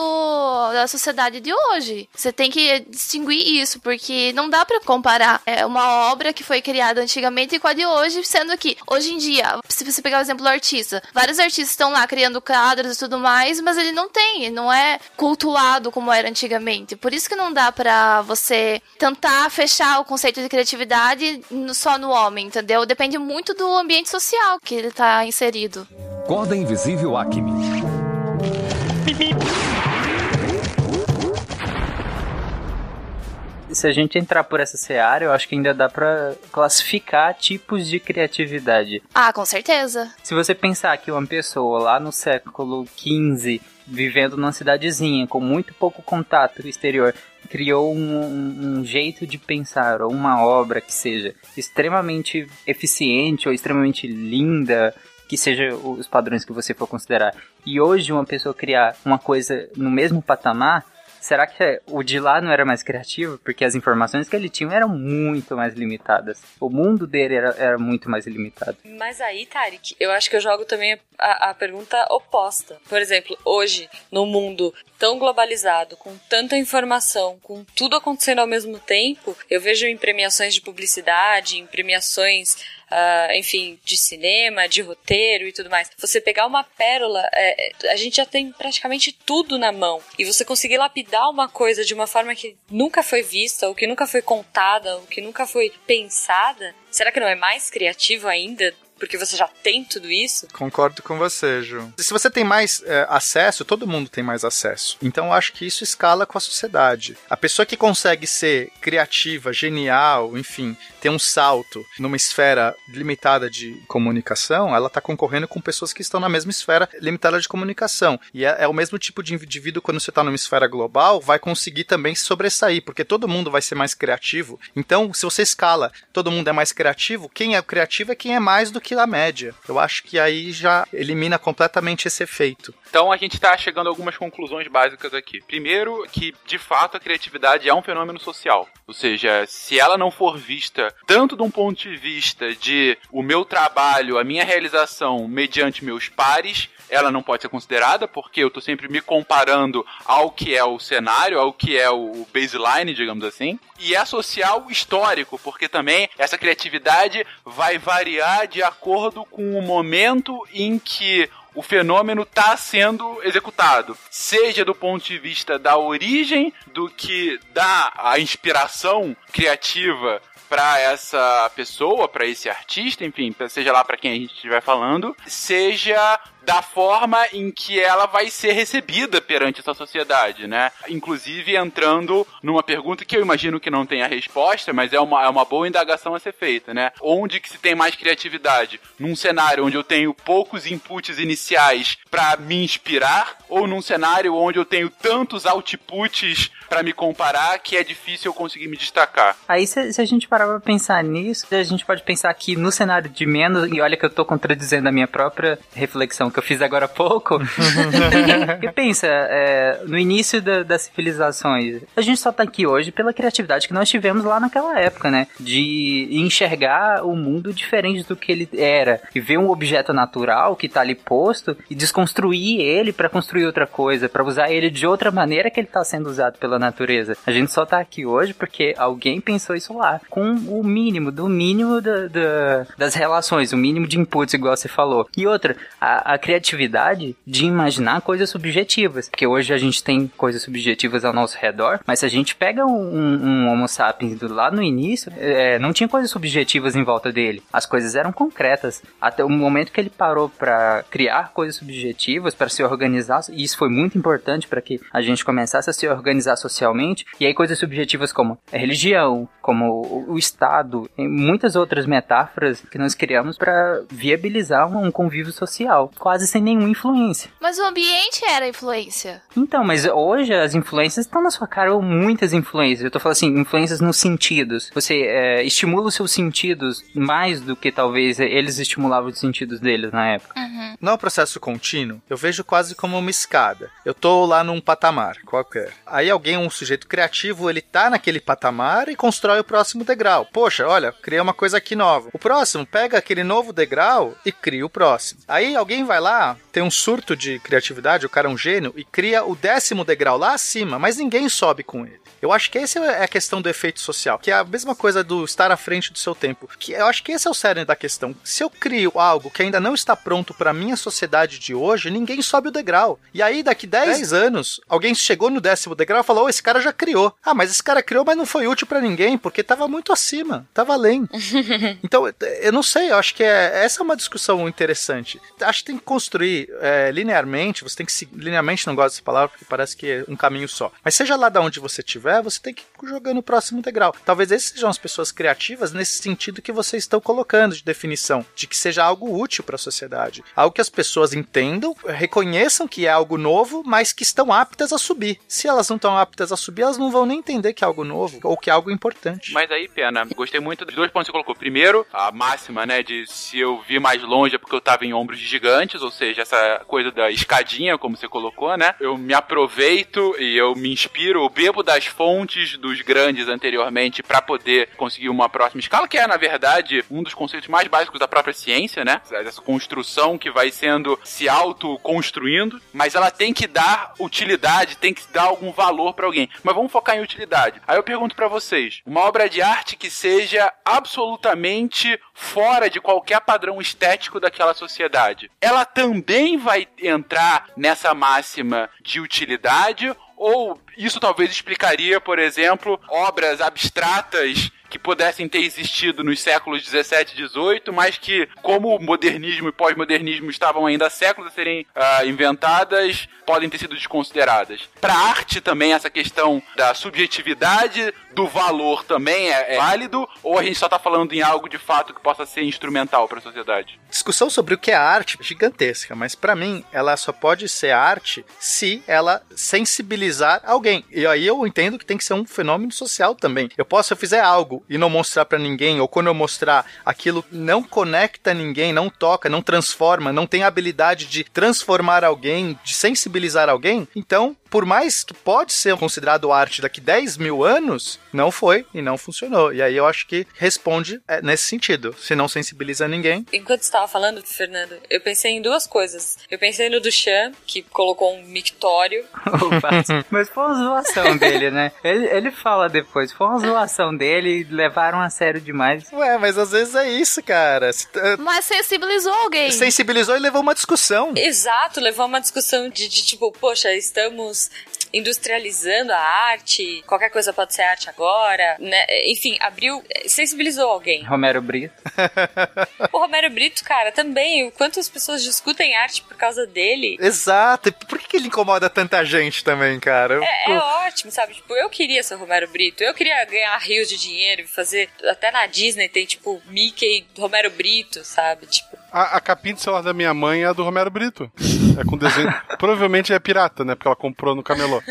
Speaker 5: da sociedade de hoje. Você tem que distinguir isso, porque não dá pra comparar é, uma obra que foi criada antigamente com a de hoje, sendo que hoje em dia, se você pegar o exemplo do artista, vários artistas estão lá criando quadros e tudo mais, mas ele não tem, ele não é cultuado como era antigamente. Por isso que não dá pra você tentar fechar o conceito de criatividade no- só no homem, entendeu? Depende muito do ambiente social que ele tá inserido.
Speaker 11: Corda invisível Acme.
Speaker 7: Se a gente entrar por essa seara, eu acho que ainda dá pra classificar tipos de criatividade.
Speaker 5: Ah, com certeza.
Speaker 7: Se você pensar que uma pessoa lá no século XV, vivendo numa cidadezinha com muito pouco contato exterior, criou um, um- um jeito de pensar ou uma obra que seja extremamente eficiente ou extremamente linda, que seja os padrões que você for considerar, e hoje uma pessoa criar uma coisa no mesmo patamar, será que o de lá não era mais criativo? Porque as informações que ele tinha eram muito mais limitadas. O mundo dele era, era muito mais limitado.
Speaker 4: Mas aí, Tarek, eu acho que eu jogo também a, a pergunta oposta. Por exemplo, hoje, no mundo tão globalizado, com tanta informação, com tudo acontecendo ao mesmo tempo, eu vejo em premiações de publicidade, em premiações, ah, enfim, de cinema, de roteiro e tudo mais. Você pegar uma pérola, é, é, a gente já tem praticamente tudo na mão. E você conseguir lapidar uma coisa de uma forma que nunca foi vista, ou que nunca foi contada, ou que nunca foi pensada, será que não é mais criativo ainda? Porque você já tem tudo isso?
Speaker 6: Concordo com você, Ju. Se você tem mais é, acesso, todo mundo tem mais acesso. Então eu acho que isso escala com a sociedade. A pessoa que consegue ser criativa, genial, enfim, ter um salto numa esfera limitada de comunicação, ela está concorrendo com pessoas que estão na mesma esfera limitada de comunicação. E é, é o mesmo tipo de indivíduo quando você está numa esfera global, vai conseguir também sobressair, porque todo mundo vai ser mais criativo. Então, se você escala, todo mundo é mais criativo, quem é criativo é quem é mais do que que média. Eu acho que aí já elimina completamente esse efeito.
Speaker 3: Então a gente está chegando a algumas conclusões básicas aqui. Primeiro, que de fato a criatividade é um fenômeno social. Ou seja, se ela não for vista tanto de um ponto de vista de o meu trabalho, a minha realização mediante meus pares, ela não pode ser considerada, porque eu estou sempre me comparando ao que é o cenário, ao que é o baseline, digamos assim. E é social histórico, porque também essa criatividade vai variar de acordo com o momento em que o fenômeno está sendo executado, seja do ponto de vista da origem, do que dá a inspiração criativa para essa pessoa, para esse artista, enfim, seja lá para quem a gente estiver falando, seja da forma em que ela vai ser recebida perante essa sociedade, né? Inclusive entrando numa pergunta que eu imagino que não tenha resposta, mas é uma, é uma boa indagação a ser feita, né? Onde que se tem mais criatividade? Num cenário onde eu tenho poucos inputs iniciais para me inspirar ou num cenário onde eu tenho tantos outputs para me comparar que é difícil eu conseguir me destacar?
Speaker 7: Aí se, se a gente parar pra pensar nisso, a gente pode pensar que no cenário de menos, e olha que eu tô contradizendo a minha própria reflexão que eu fiz agora há pouco. *laughs* e pensa, é, no início da, das civilizações, a gente só tá aqui hoje pela criatividade que nós tivemos lá naquela época, né? De enxergar o mundo diferente do que ele era. E ver um objeto natural que tá ali posto e desconstruir ele para construir outra coisa, para usar ele de outra maneira que ele tá sendo usado pela natureza. A gente só tá aqui hoje porque alguém pensou isso lá, com o mínimo, do mínimo da, da, das relações, o mínimo de inputs, igual você falou. E outra, a, a criatividade de imaginar coisas subjetivas. Porque hoje a gente tem coisas subjetivas ao nosso redor, mas se a gente pega um, um Homo sapiens do, lá no início, é, não tinha coisas subjetivas em volta dele. As coisas eram concretas. Até o momento que ele parou para criar coisas subjetivas, para se organizar, e isso foi muito importante para que a gente começasse a se organizar socialmente. E aí coisas subjetivas como a religião, como o, Estado, e muitas outras metáforas que nós criamos para viabilizar um convívio social quase sem nenhuma influência.
Speaker 5: Mas o ambiente era influência.
Speaker 7: Então, mas hoje as influências estão na sua cara, ou muitas influências. Eu tô falando assim, influências nos sentidos. Você é, estimula os seus sentidos mais do que talvez eles estimulavam os sentidos deles na época.
Speaker 5: Uhum.
Speaker 6: Não é um processo contínuo, eu vejo quase como uma escada. Eu tô lá num patamar qualquer. Aí alguém, um sujeito criativo, ele tá naquele patamar e constrói o próximo degrau. Poxa, olha, criei uma coisa aqui nova. O próximo pega aquele novo degrau e cria o próximo. Aí alguém vai lá, tem um surto de criatividade, o cara é um gênio, e cria o décimo degrau lá acima, mas ninguém sobe com ele. Eu acho que essa é a questão do efeito social, que é a mesma coisa do estar à frente do seu tempo. Que eu acho que esse é o cerne da questão. Se eu crio algo que ainda não está pronto para minha sociedade de hoje, ninguém sobe o degrau. E aí, daqui 10 anos, alguém chegou no décimo degrau e falou: oh, esse cara já criou. Ah, mas esse cara criou, mas não foi útil para ninguém, porque tava muito acima, tava além. *laughs* então, eu não sei, eu acho que é, essa é uma discussão interessante. Acho que tem construir é, linearmente, você tem que seguir. Linearmente não gosto dessa palavra, porque parece que é um caminho só. Mas seja lá de onde você estiver, você tem que ir jogando o próximo degrau. Talvez esses sejam as pessoas criativas nesse sentido que vocês estão colocando de definição, de que seja algo útil para a sociedade. Algo que as pessoas entendam, reconheçam que é algo novo, mas que estão aptas a subir. Se elas não estão aptas a subir, elas não vão nem entender que é algo novo ou que é algo importante.
Speaker 3: Mas aí, Pena, gostei muito dos dois pontos que você colocou. Primeiro, a máxima, né, de se eu vi mais longe é porque eu estava em ombros gigantes, ou seja, essa coisa da escadinha, como você colocou, né? Eu me aproveito e eu me inspiro, eu bebo das fontes dos grandes anteriormente para poder conseguir uma próxima escala, que é, na verdade, um dos conceitos mais básicos da própria ciência, né? Essa construção que vai sendo se auto-construindo, mas ela tem que dar utilidade, tem que dar algum valor para alguém. Mas vamos focar em utilidade. Aí eu pergunto para vocês, uma obra de arte que seja absolutamente fora de qualquer padrão estético daquela sociedade, ela também vai entrar nessa máxima de utilidade ou isso talvez explicaria, por exemplo, obras abstratas que pudessem ter existido nos séculos 17 e 18, mas que, como modernismo e pós-modernismo estavam ainda há séculos a serem uh, inventadas, podem ter sido desconsideradas. Para arte também essa questão da subjetividade do valor também é, é válido? Ou a gente só tá falando em algo de fato que possa ser instrumental para a sociedade?
Speaker 6: Discussão sobre o que é arte é gigantesca, mas para mim ela só pode ser arte se ela sensibilizar alguém. E aí eu entendo que tem que ser um fenômeno social também. Eu posso, se eu fizer algo e não mostrar para ninguém, ou quando eu mostrar aquilo não conecta ninguém, não toca, não transforma, não tem habilidade de transformar alguém, de sensibilizar alguém, então por mais que pode ser considerado arte daqui 10 mil anos, não foi e não funcionou. E aí eu acho que responde é, nesse sentido. Se não sensibiliza ninguém.
Speaker 4: Enquanto você estava falando, Fernando, eu pensei em duas coisas. Eu pensei no Duchamp, que colocou um mictório. *laughs* *laughs*
Speaker 7: Mas foi uma zoação dele, né? Ele, ele fala depois, foi uma zoação dele e levaram a sério demais.
Speaker 6: Ué, mas às vezes é isso, cara. Eh,
Speaker 5: Mas sensibilizou alguém.
Speaker 6: Sensibilizou e levou uma discussão.
Speaker 4: Exato, levou a uma discussão de, de tipo, poxa, estamos industrializando a arte, qualquer coisa pode ser arte agora, né? Enfim, abriu, sensibilizou alguém.
Speaker 7: Romero Brito.
Speaker 4: O Romero Brito, cara, também, o quanto as pessoas discutem arte por causa dele.
Speaker 6: Exato. E por que que ele incomoda tanta gente também, cara?
Speaker 4: É, é ótimo, sabe? Tipo, eu queria ser o Romero Brito. Eu queria ganhar rios de dinheiro e fazer. Até na Disney tem, tipo, Mickey Romero Brito, sabe? Tipo.
Speaker 1: A, a capinha de celular da minha mãe é a do Romero Brito. É com desenho. *laughs* Provavelmente é pirata, né? Porque ela comprou no camelô.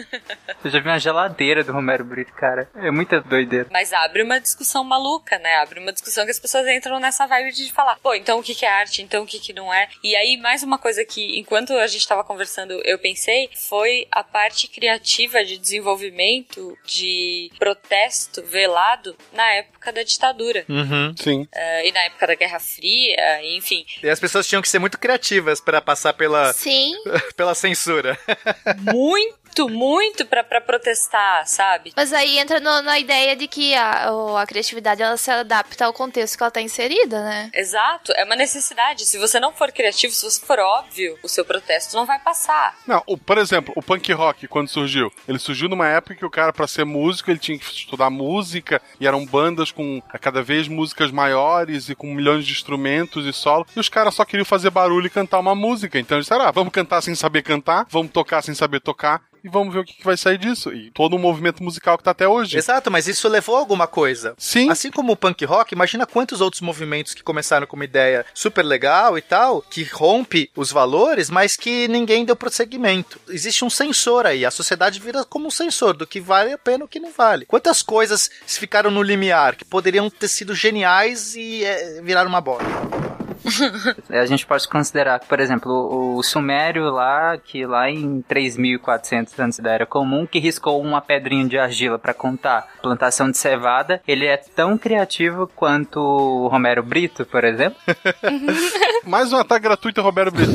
Speaker 7: Eu já vi uma geladeira do Romero Brito, cara. É muita doideira.
Speaker 4: Mas abre uma discussão maluca, né? Abre uma discussão que as pessoas entram nessa vibe de falar, pô, então o que que é arte, então o que que não é. E aí, mais uma coisa que, enquanto a gente tava conversando, eu pensei, foi a parte criativa de desenvolvimento, de protesto velado na época da ditadura.
Speaker 6: Uhum.
Speaker 1: Sim.
Speaker 4: Eh, e na época da Guerra Fria, enfim.
Speaker 6: E as pessoas tinham que ser muito criativas para passar pela,
Speaker 5: Sim. *laughs*
Speaker 6: pela censura. *laughs*
Speaker 4: Muito, muito pra, pra protestar, sabe?
Speaker 5: Mas aí entra no- na ideia de que a, a criatividade ela se adapta ao contexto que ela tá inserida, né?
Speaker 4: Exato, é uma necessidade. Se você não for criativo, se você for óbvio, o seu protesto não vai passar.
Speaker 1: Não, o- por exemplo, o punk rock, quando surgiu, ele surgiu numa época que o cara, pra ser músico, ele tinha que estudar música, e eram bandas com a cada vez músicas maiores e com milhões de instrumentos e solo, e os caras só queriam fazer barulho e cantar uma música. Então eles disseram, ah, vamos cantar sem saber cantar, vamos tocar sem saber tocar, e vamos ver o que, que vai sair disso. E todo o movimento musical que tá até hoje.
Speaker 6: Exato, mas isso levou a alguma coisa.
Speaker 1: Sim.
Speaker 6: Assim como o punk rock, imagina quantos outros movimentos que começaram com uma ideia super legal e tal, que rompe os valores, mas que ninguém deu prosseguimento. Existe um sensor aí, a sociedade vira como um sensor do que vale a pena e o que não vale. Quantas coisas ficaram no limiar que poderiam ter sido geniais e é, viraram uma bola? *laughs*
Speaker 7: A gente pode considerar que, por exemplo, o Sumério lá, que lá em 3400 antes da Era Comum, que riscou uma pedrinha de argila para contar plantação de cevada, ele é tão criativo quanto o Romero Brito, por exemplo. *laughs*
Speaker 1: Mais um ataque gratuito, Roberto Brito.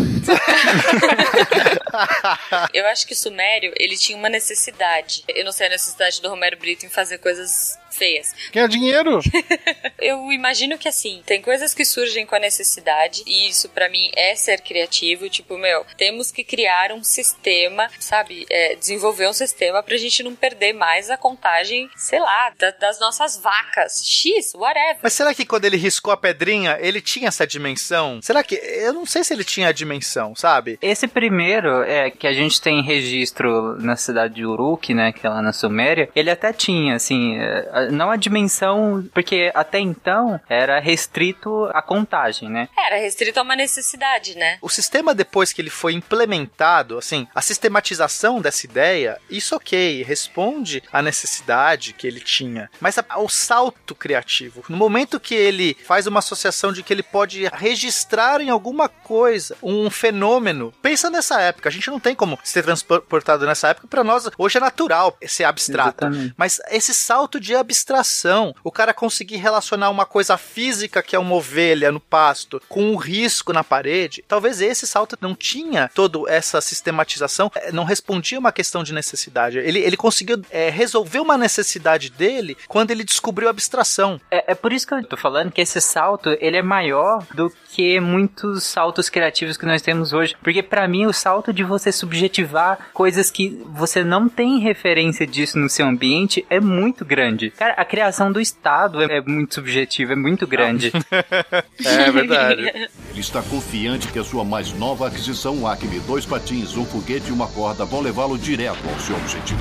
Speaker 4: Eu acho que o Sumério, ele tinha uma necessidade. Eu não sei a necessidade do Romero Brito em fazer coisas feias.
Speaker 1: Ganhar dinheiro. *laughs*
Speaker 4: Eu imagino que assim, tem coisas que surgem com a necessidade, e isso pra mim é ser criativo. Tipo, meu, temos que criar um sistema, sabe? É, desenvolver um sistema pra gente não perder mais a contagem, sei lá, da- das nossas vacas. X, whatever.
Speaker 6: Mas será que quando ele riscou a pedrinha, ele tinha essa dimensão? Será que. Eu não sei se ele tinha a dimensão, sabe?
Speaker 7: Esse primeiro, é, que a gente tem registro na cidade de Uruk, né, que é lá na Suméria, ele até tinha, assim, é, a- não a dimensão, porque até então era restrito à contagem, né?
Speaker 4: Era restrito a uma necessidade, né?
Speaker 6: O sistema, depois que ele foi implementado, assim, a sistematização dessa ideia, isso ok, responde à necessidade que ele tinha. Mas a- o salto criativo, no momento que ele faz uma associação de que ele pode registrar em alguma coisa um fenômeno, pensa nessa época, a gente não tem como ser transportado nessa época, para nós hoje é natural ser abstrato.
Speaker 7: Exatamente.
Speaker 6: Mas esse salto de abstração, o cara conseguir relacionar uma coisa física, que é uma ovelha no pasto, com um risco na parede, talvez esse salto não tinha toda essa sistematização, eh, não respondia uma questão de necessidade. Ele, ele conseguiu eh, resolver uma necessidade dele quando ele descobriu a abstração.
Speaker 7: É, é por isso que eu tô falando que esse salto, ele é maior do que muitos saltos criativos que nós temos hoje. Porque pra mim, o salto de você subjetivar coisas que você não tem referência disso no seu ambiente é muito grande. Cara, a criação do Estado é, é muito subjetiva, é muito grande. *laughs*
Speaker 6: É verdade.
Speaker 11: Ele está confiante que a sua mais nova aquisição, um Acme, dois patins, um foguete e uma corda vão levá-lo direto ao seu objetivo.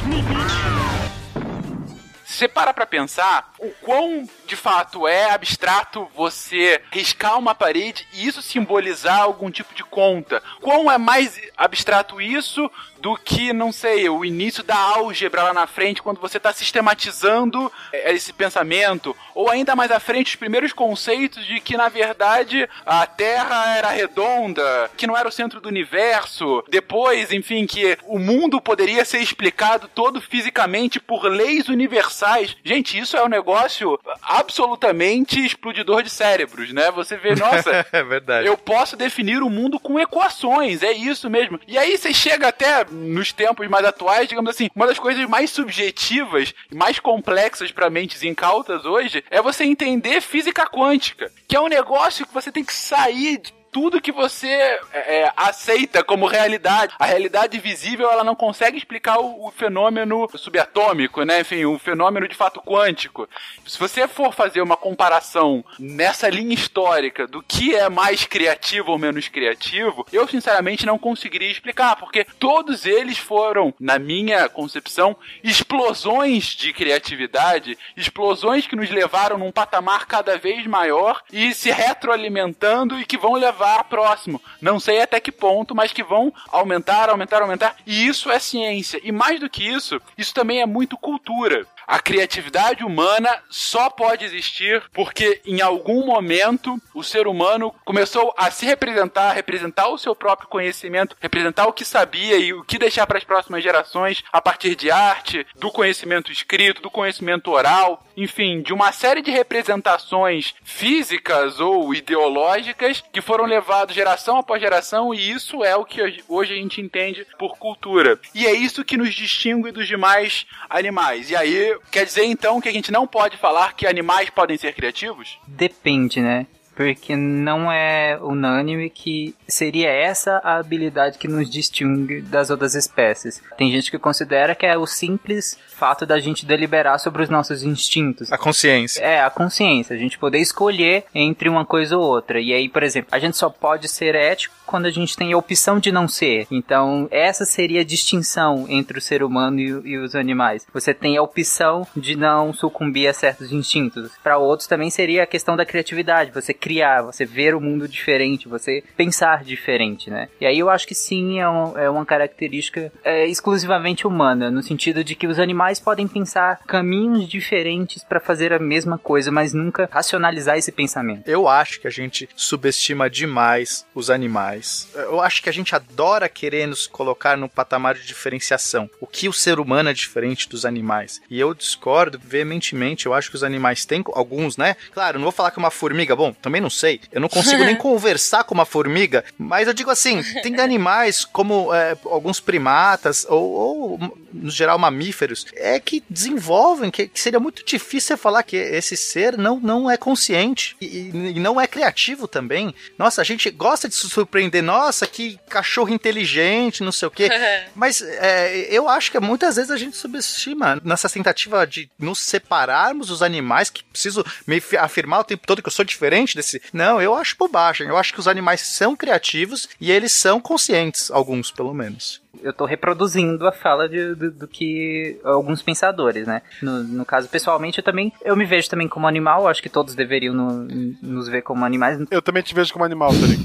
Speaker 3: Se você para pra pensar, o quão de fato é abstrato você riscar uma parede e isso simbolizar algum tipo de conta. Quão é mais abstrato isso do que, não sei, o início da álgebra lá na frente, quando você está sistematizando é, esse pensamento, ou ainda mais à frente, os primeiros conceitos de que, na verdade, a Terra era redonda, que não era o centro do universo, depois, enfim, que o mundo poderia ser explicado todo fisicamente por leis universais. Gente, isso é um negócio absolutamente explodidor de cérebros, né? Você vê, nossa, *laughs*
Speaker 6: é verdade.
Speaker 3: eu posso definir o mundo com equações, é isso mesmo. E aí você chega até nos tempos mais atuais, digamos assim, uma das coisas mais subjetivas e mais complexas para mentes incautas hoje é você entender física quântica, que é um negócio que você tem que sair de tudo que você é, é, aceita como realidade. A realidade visível, ela não consegue explicar o, o, fenômeno subatômico, né? Enfim, o fenômeno de fato quântico. Se você for fazer uma comparação nessa linha histórica do que é mais criativo ou menos criativo, eu sinceramente não conseguiria explicar, porque todos eles foram, na minha concepção, explosões de criatividade, explosões que nos levaram num patamar cada vez maior e se retroalimentando e que vão levar próximo. Não sei até que ponto, mas que vão aumentar, aumentar, aumentar. E isso é ciência. E mais do que isso, isso também é muito cultura. A criatividade humana só pode existir porque em algum momento o ser humano começou a se representar, representar o seu próprio conhecimento, representar o que sabia e o que deixar para as próximas gerações a partir de arte, do conhecimento escrito, do conhecimento oral, enfim, de uma série de representações físicas ou ideológicas que foram levadas geração após geração e isso é o que hoje a gente entende por cultura. E é isso que nos distingue dos demais animais. E aí quer dizer então que a gente não pode falar que animais podem ser criativos?
Speaker 7: Depende, né? Porque não é unânime que seria essa a habilidade que nos distingue das outras espécies. Tem gente que considera que é o simples fato da gente deliberar sobre os nossos instintos.
Speaker 6: A consciência.
Speaker 7: É, a consciência. A gente poder escolher entre uma coisa ou outra. E aí, por exemplo, a gente só pode ser ético quando a gente tem a opção de não ser. Então, essa seria a distinção entre o ser humano e, e os animais. Você tem a opção de não sucumbir a certos instintos. Para outros também seria a questão da criatividade. Você criar, você ver o mundo diferente, você pensar diferente, né? E aí eu acho que sim, é, um, é uma característica é, exclusivamente humana, no sentido de que os animais podem pensar caminhos diferentes para fazer a mesma coisa, mas nunca racionalizar esse pensamento.
Speaker 6: Eu acho que a gente subestima demais os animais. Eu acho que a gente adora querer nos colocar no patamar de diferenciação. O que o ser humano é diferente dos animais. E eu discordo veementemente. Eu acho que os animais têm alguns, né? Claro, não vou falar que uma formiga, bom, também não sei. Eu não consigo nem *laughs* conversar com uma formiga, mas eu digo assim, tem animais como é, alguns primatas ou, ou, no geral, mamíferos, é que desenvolvem, que, que, seria muito difícil você falar que esse ser não, não é consciente e, e, não é criativo também. Nossa, a gente gosta de se surpreender, nossa, que cachorro inteligente, não sei o quê. *laughs* Mas é, eu acho que muitas vezes a gente subestima nessa tentativa de nos separarmos dos animais, que preciso me afirmar o tempo todo que eu sou diferente desse. Não, eu acho bobagem. Eu acho que os animais são criativos e eles são conscientes, alguns pelo menos
Speaker 7: eu estou reproduzindo a fala de, do, do, que alguns pensadores, né? No, no, caso, pessoalmente, eu também eu me vejo também como animal, acho que todos deveriam no, nos ver como animais.
Speaker 1: Eu também te vejo como animal, também.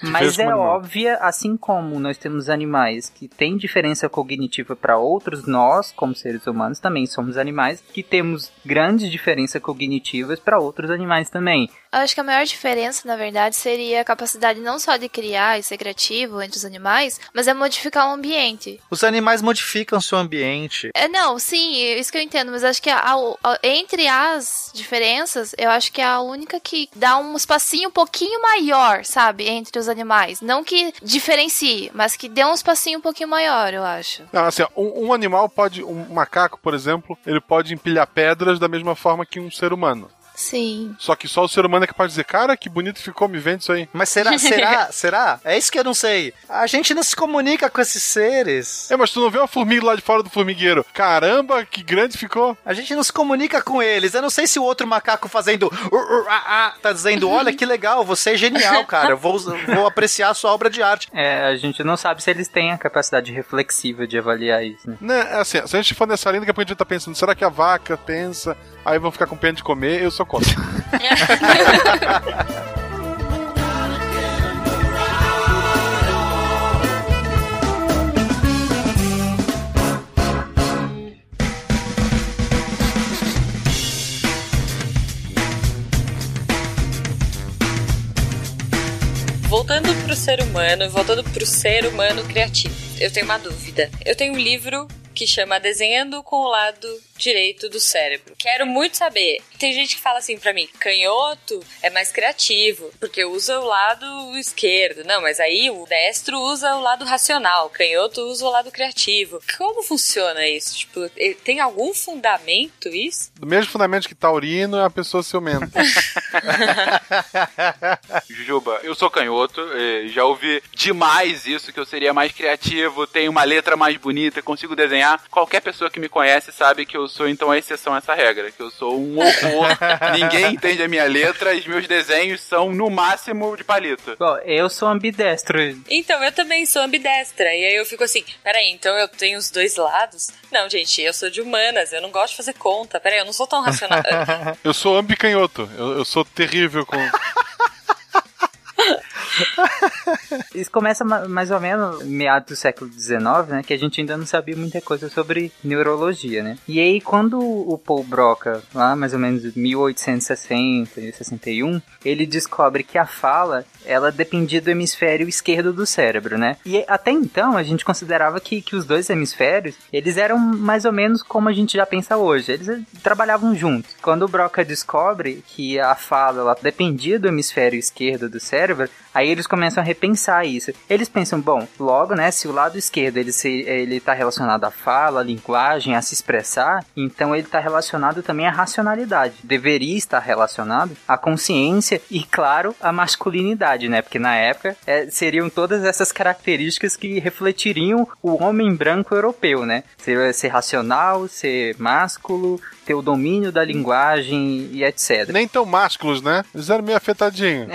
Speaker 1: *laughs*
Speaker 7: Mas é óbvia, assim como nós temos animais que têm diferença cognitiva para outros, nós, como seres humanos, também somos animais que temos grandes diferenças cognitivas para outros animais também.
Speaker 5: Eu acho que a maior diferença, na verdade, seria a capacidade não só de criar e ser criativo entre os animais, mas é modificar o ambiente.
Speaker 6: Os animais modificam seu ambiente.
Speaker 5: É, não, sim, isso que eu entendo, mas acho que a, a, a, entre as diferenças, eu acho que é a única que dá um espacinho um pouquinho maior, sabe, entre os animais. Não que diferencie, mas que dê um espacinho um pouquinho maior, eu acho.
Speaker 1: Não, assim, um, um animal pode, um macaco, por exemplo, ele pode empilhar pedras da mesma forma que um ser humano.
Speaker 5: Sim.
Speaker 1: Só que só o ser humano é capaz de dizer, cara, que bonito ficou, me vende isso aí.
Speaker 6: Mas será, *laughs* será, será? É isso que eu não sei. A gente não se comunica com esses seres.
Speaker 1: É, mas tu não vê uma formiga lá de fora do formigueiro. Caramba, que grande ficou.
Speaker 6: A gente não se comunica com eles. Eu não sei se o outro macaco fazendo ur, ur, ah, ah, tá dizendo, olha que legal, você é genial, *laughs* cara. Eu vou, vou apreciar a sua obra de arte.
Speaker 7: É, a gente não sabe se eles têm a capacidade reflexiva de avaliar isso, né?
Speaker 1: Né, é assim, se a gente for nessa linha, daqui a pouco a gente tá pensando, será que a vaca pensa, aí vão ficar com pena de comer? Eu sou contra.
Speaker 4: Voltando pro ser humano, voltando pro ser humano criativo, eu tenho uma dúvida. Eu tenho um livro que chama Desenhando com o Lado Direito do Cérebro. Quero muito saber. Tem gente que fala assim pra mim: canhoto é mais criativo, porque usa o lado esquerdo. Não, mas aí o destro usa o lado racional, canhoto usa o lado criativo. Como funciona isso? Tipo, tem algum fundamento isso?
Speaker 1: Do mesmo fundamento que taurino é a pessoa ciumenta. *laughs*
Speaker 3: Jujuba, eu sou canhoto, já ouvi demais isso, que eu seria mais criativo, tenho uma letra mais bonita, consigo desenhar. Qualquer pessoa que me conhece sabe que eu sou, então, a exceção a essa regra, que eu sou um horror, *laughs* ninguém entende a minha letra, e os meus desenhos são, no máximo, de palito.
Speaker 7: Bom, eu sou ambidestro.
Speaker 4: Então, eu também sou ambidestra. E aí eu fico assim, peraí, então eu tenho os dois lados? Não, gente, eu sou de humanas, eu não gosto de fazer conta. Peraí, eu não sou tão racional. *laughs*
Speaker 1: eu sou ambicanhoto, eu, eu sou terrível com. *laughs* *laughs*
Speaker 7: Isso começa ma- mais ou menos meados do século XIX, né? Que a gente ainda não sabia muita coisa sobre neurologia, né? E aí, quando o Paul Broca, lá mais ou menos em 1860 e 61, ele descobre que a fala, ela dependia do hemisfério esquerdo do cérebro, né? E até então, a gente considerava que, que os dois hemisférios, eles eram mais ou menos como a gente já pensa hoje. Eles eh, trabalhavam juntos. Quando o Broca descobre que a fala, ela dependia do hemisfério esquerdo do cérebro, Aí eles começam a repensar isso. Eles pensam, bom, logo, né, se o lado esquerdo ele se, ele tá relacionado à fala, à linguagem, a se expressar, então ele está relacionado também à racionalidade. Deveria estar relacionado à consciência e, claro, à masculinidade, né? Porque na época é, seriam todas essas características que refletiriam o homem branco europeu, né? Ser, ser racional, ser másculo, ter o domínio da linguagem e etc.
Speaker 1: Nem tão másculos, né? Eles eram meio afetadinhos.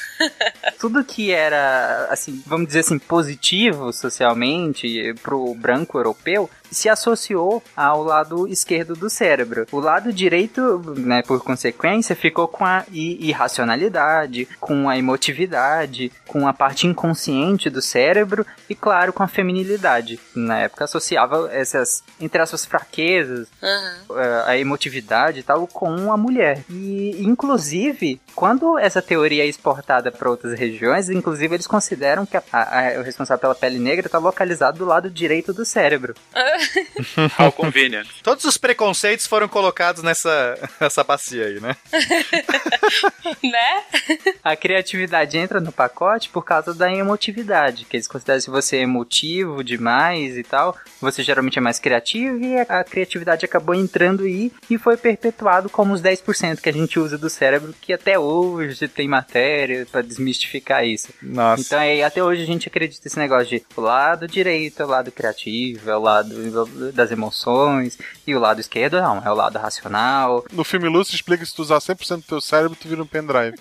Speaker 1: *laughs*
Speaker 7: Tudo que era, assim, vamos dizer assim, positivo socialmente pro branco europeu se associou ao lado esquerdo do cérebro. O lado direito, né, por consequência, ficou com a irracionalidade, com a emotividade, com a parte inconsciente do cérebro e, claro, com a feminilidade. Na época associava essas, entre as suas fraquezas, eh, a emotividade e tal, com a mulher. E, inclusive, quando essa teoria é exportada para outras regiões, inclusive eles consideram que a, a- o responsável pela pele negra está localizado do lado direito do cérebro. *laughs*
Speaker 3: How convenient.
Speaker 6: Todos os preconceitos foram colocados nessa, nessa bacia aí, né? *laughs*
Speaker 4: né?
Speaker 7: A criatividade entra no pacote por causa da emotividade, que eles consideram se você é emotivo demais e tal, você geralmente é mais criativo e a criatividade acabou entrando aí e foi perpetuado como os 10% que a gente usa do cérebro, que até hoje tem matéria para desmistificar isso.
Speaker 6: Nossa.
Speaker 7: Então aí até hoje a gente acredita nesse negócio de o lado direito é o lado criativo, é o lado das emoções, e o lado esquerdo não, é o lado racional,
Speaker 1: No filme Lúcio explica que se tu usar 100% do teu cérebro, tu vira um pendrive.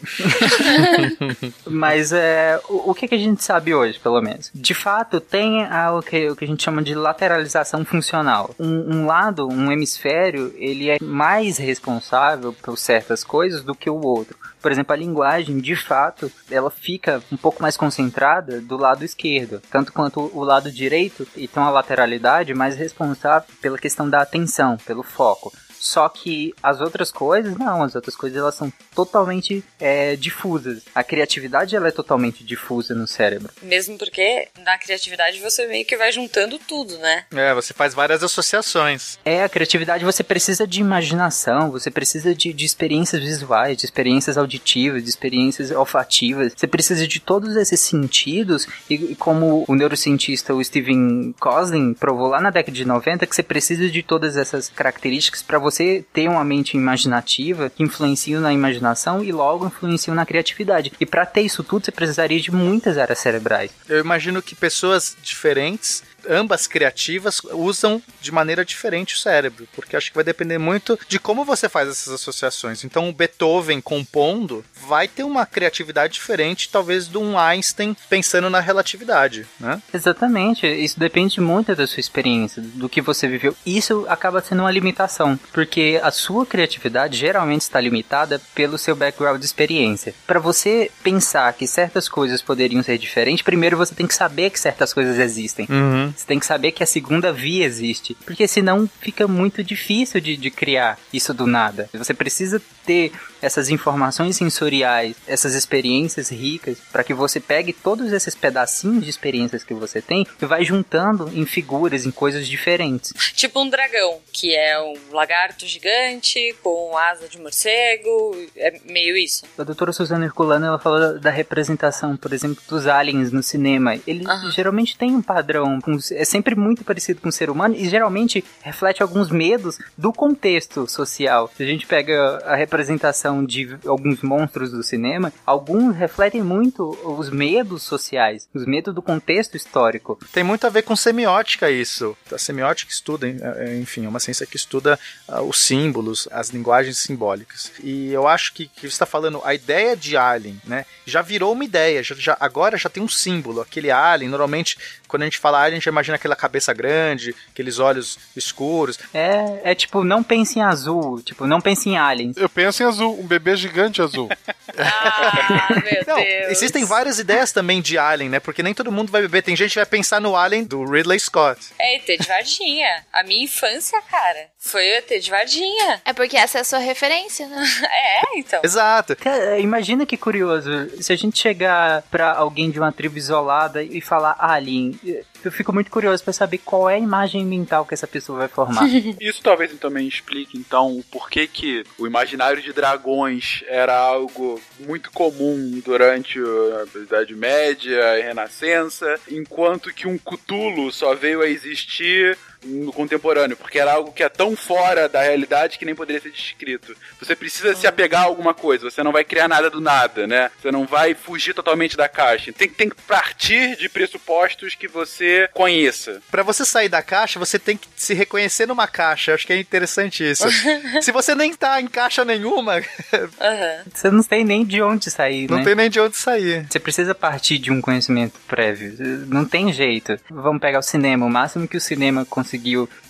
Speaker 1: *laughs*
Speaker 7: Mas é, o, o que, que a gente sabe hoje, pelo menos? De fato, tem a, o, que, o que a gente chama de lateralização funcional. Um, um lado, um hemisfério, ele é mais responsável por certas coisas do que o outro. Por exemplo, a linguagem, de fato, ela fica um pouco mais concentrada do lado esquerdo, tanto quanto o lado direito, e uma lateralidade mais responsável pela questão da atenção, pelo foco. Só que as outras coisas, não, as outras coisas elas são totalmente é, difusas. A criatividade ela é totalmente difusa no cérebro.
Speaker 4: Mesmo porque na criatividade você meio que vai juntando tudo, né?
Speaker 6: É, você faz várias associações.
Speaker 7: É, a criatividade você precisa de imaginação, você precisa de, de experiências visuais, de experiências auditivas, de experiências olfativas. Você precisa de todos esses sentidos e, e como o neurocientista o Steven Koslin provou lá na década de 90 que você precisa de todas essas características para você você ter uma mente imaginativa que influencia na imaginação e logo influencia na criatividade. E para ter isso tudo, você precisaria de muitas áreas cerebrais.
Speaker 6: Eu imagino que pessoas diferentes ambas criativas usam de maneira diferente o cérebro, porque acho que vai depender muito de como você faz essas associações. Então, o Beethoven compondo vai ter uma criatividade diferente, talvez, de um Einstein pensando na relatividade, né?
Speaker 7: Exatamente, isso depende muito da sua experiência, do que você viveu. Isso acaba sendo uma limitação, porque a sua criatividade geralmente está limitada pelo seu background de experiência. Para você pensar que certas coisas poderiam ser diferentes, primeiro você tem que saber que certas coisas existem.
Speaker 6: Uhum.
Speaker 7: Você tem que saber que a segunda via existe. Porque senão fica muito difícil de, de criar isso do nada. Você precisa ter essas informações sensoriais, essas experiências ricas, para que você pegue todos esses pedacinhos de experiências que você tem e vai juntando em figuras, em coisas diferentes.
Speaker 4: Tipo um dragão, que é um lagarto gigante com asa de morcego. É meio isso.
Speaker 7: A doutora Suzana Herculano, ela falou da representação, por exemplo, dos aliens no cinema. Ele
Speaker 4: Aham.
Speaker 7: geralmente tem um padrão, com- é sempre muito parecido com o ser humano e geralmente reflete alguns medos do contexto social. Se a gente pega a representação de alguns monstros do cinema, alguns refletem muito os medos sociais, os medos do contexto histórico.
Speaker 6: Tem muito a ver com semiótica isso. A semiótica estuda, eh, enfim, é uma ciência que estuda ah, os símbolos, as linguagens simbólicas. E eu acho que, que você está falando, a ideia de alien, né, já virou uma ideia. Já, já- agora já tem um símbolo. Aquele alien, normalmente, quando a gente fala alien, a gente imagina aquela cabeça grande, aqueles olhos escuros.
Speaker 7: É, é tipo, não pense em azul, tipo, não pense em aliens.
Speaker 1: Eu penso em azul, um bebê gigante azul. *laughs*
Speaker 4: Ah, meu
Speaker 6: Não,
Speaker 4: Deus.
Speaker 6: existem várias ideias também de alien, né? Porque nem todo mundo vai beber. Tem gente que vai pensar no alien do Ridley Scott.
Speaker 4: É ET de Varginha. A minha infância, cara, foi o ET de Varginha.
Speaker 5: É porque essa é a sua referência, né? *laughs*
Speaker 4: É, então.
Speaker 6: Exato.
Speaker 7: Cara, imagina que curioso, se a gente chegar pra alguém de uma tribo isolada e falar alien, eu fico muito curioso pra saber qual é a imagem mental que essa pessoa vai formar. *laughs*
Speaker 3: Isso talvez também explique, então, o porquê que o imaginário de dragões era algo muito comum durante a Idade Média e Renascença, enquanto que um Cthulhu só veio a existir no contemporâneo, porque era algo que é tão fora da realidade que nem poderia ser descrito. Você precisa se apegar a alguma coisa, você não vai criar nada do nada, né? Você não vai fugir totalmente da caixa. Tem, tem que partir de pressupostos que você conheça.
Speaker 6: Pra você sair da caixa, você tem que se reconhecer numa caixa. Eu acho que é interessante isso. *laughs* se você nem tá em caixa nenhuma, *laughs*
Speaker 4: Aham.
Speaker 7: Você não tem nem de onde sair,
Speaker 6: não
Speaker 7: né?
Speaker 6: tem nem de onde sair.
Speaker 7: Você precisa partir de um conhecimento prévio. Não tem jeito. Vamos pegar o cinema. O máximo que o cinema conseguiu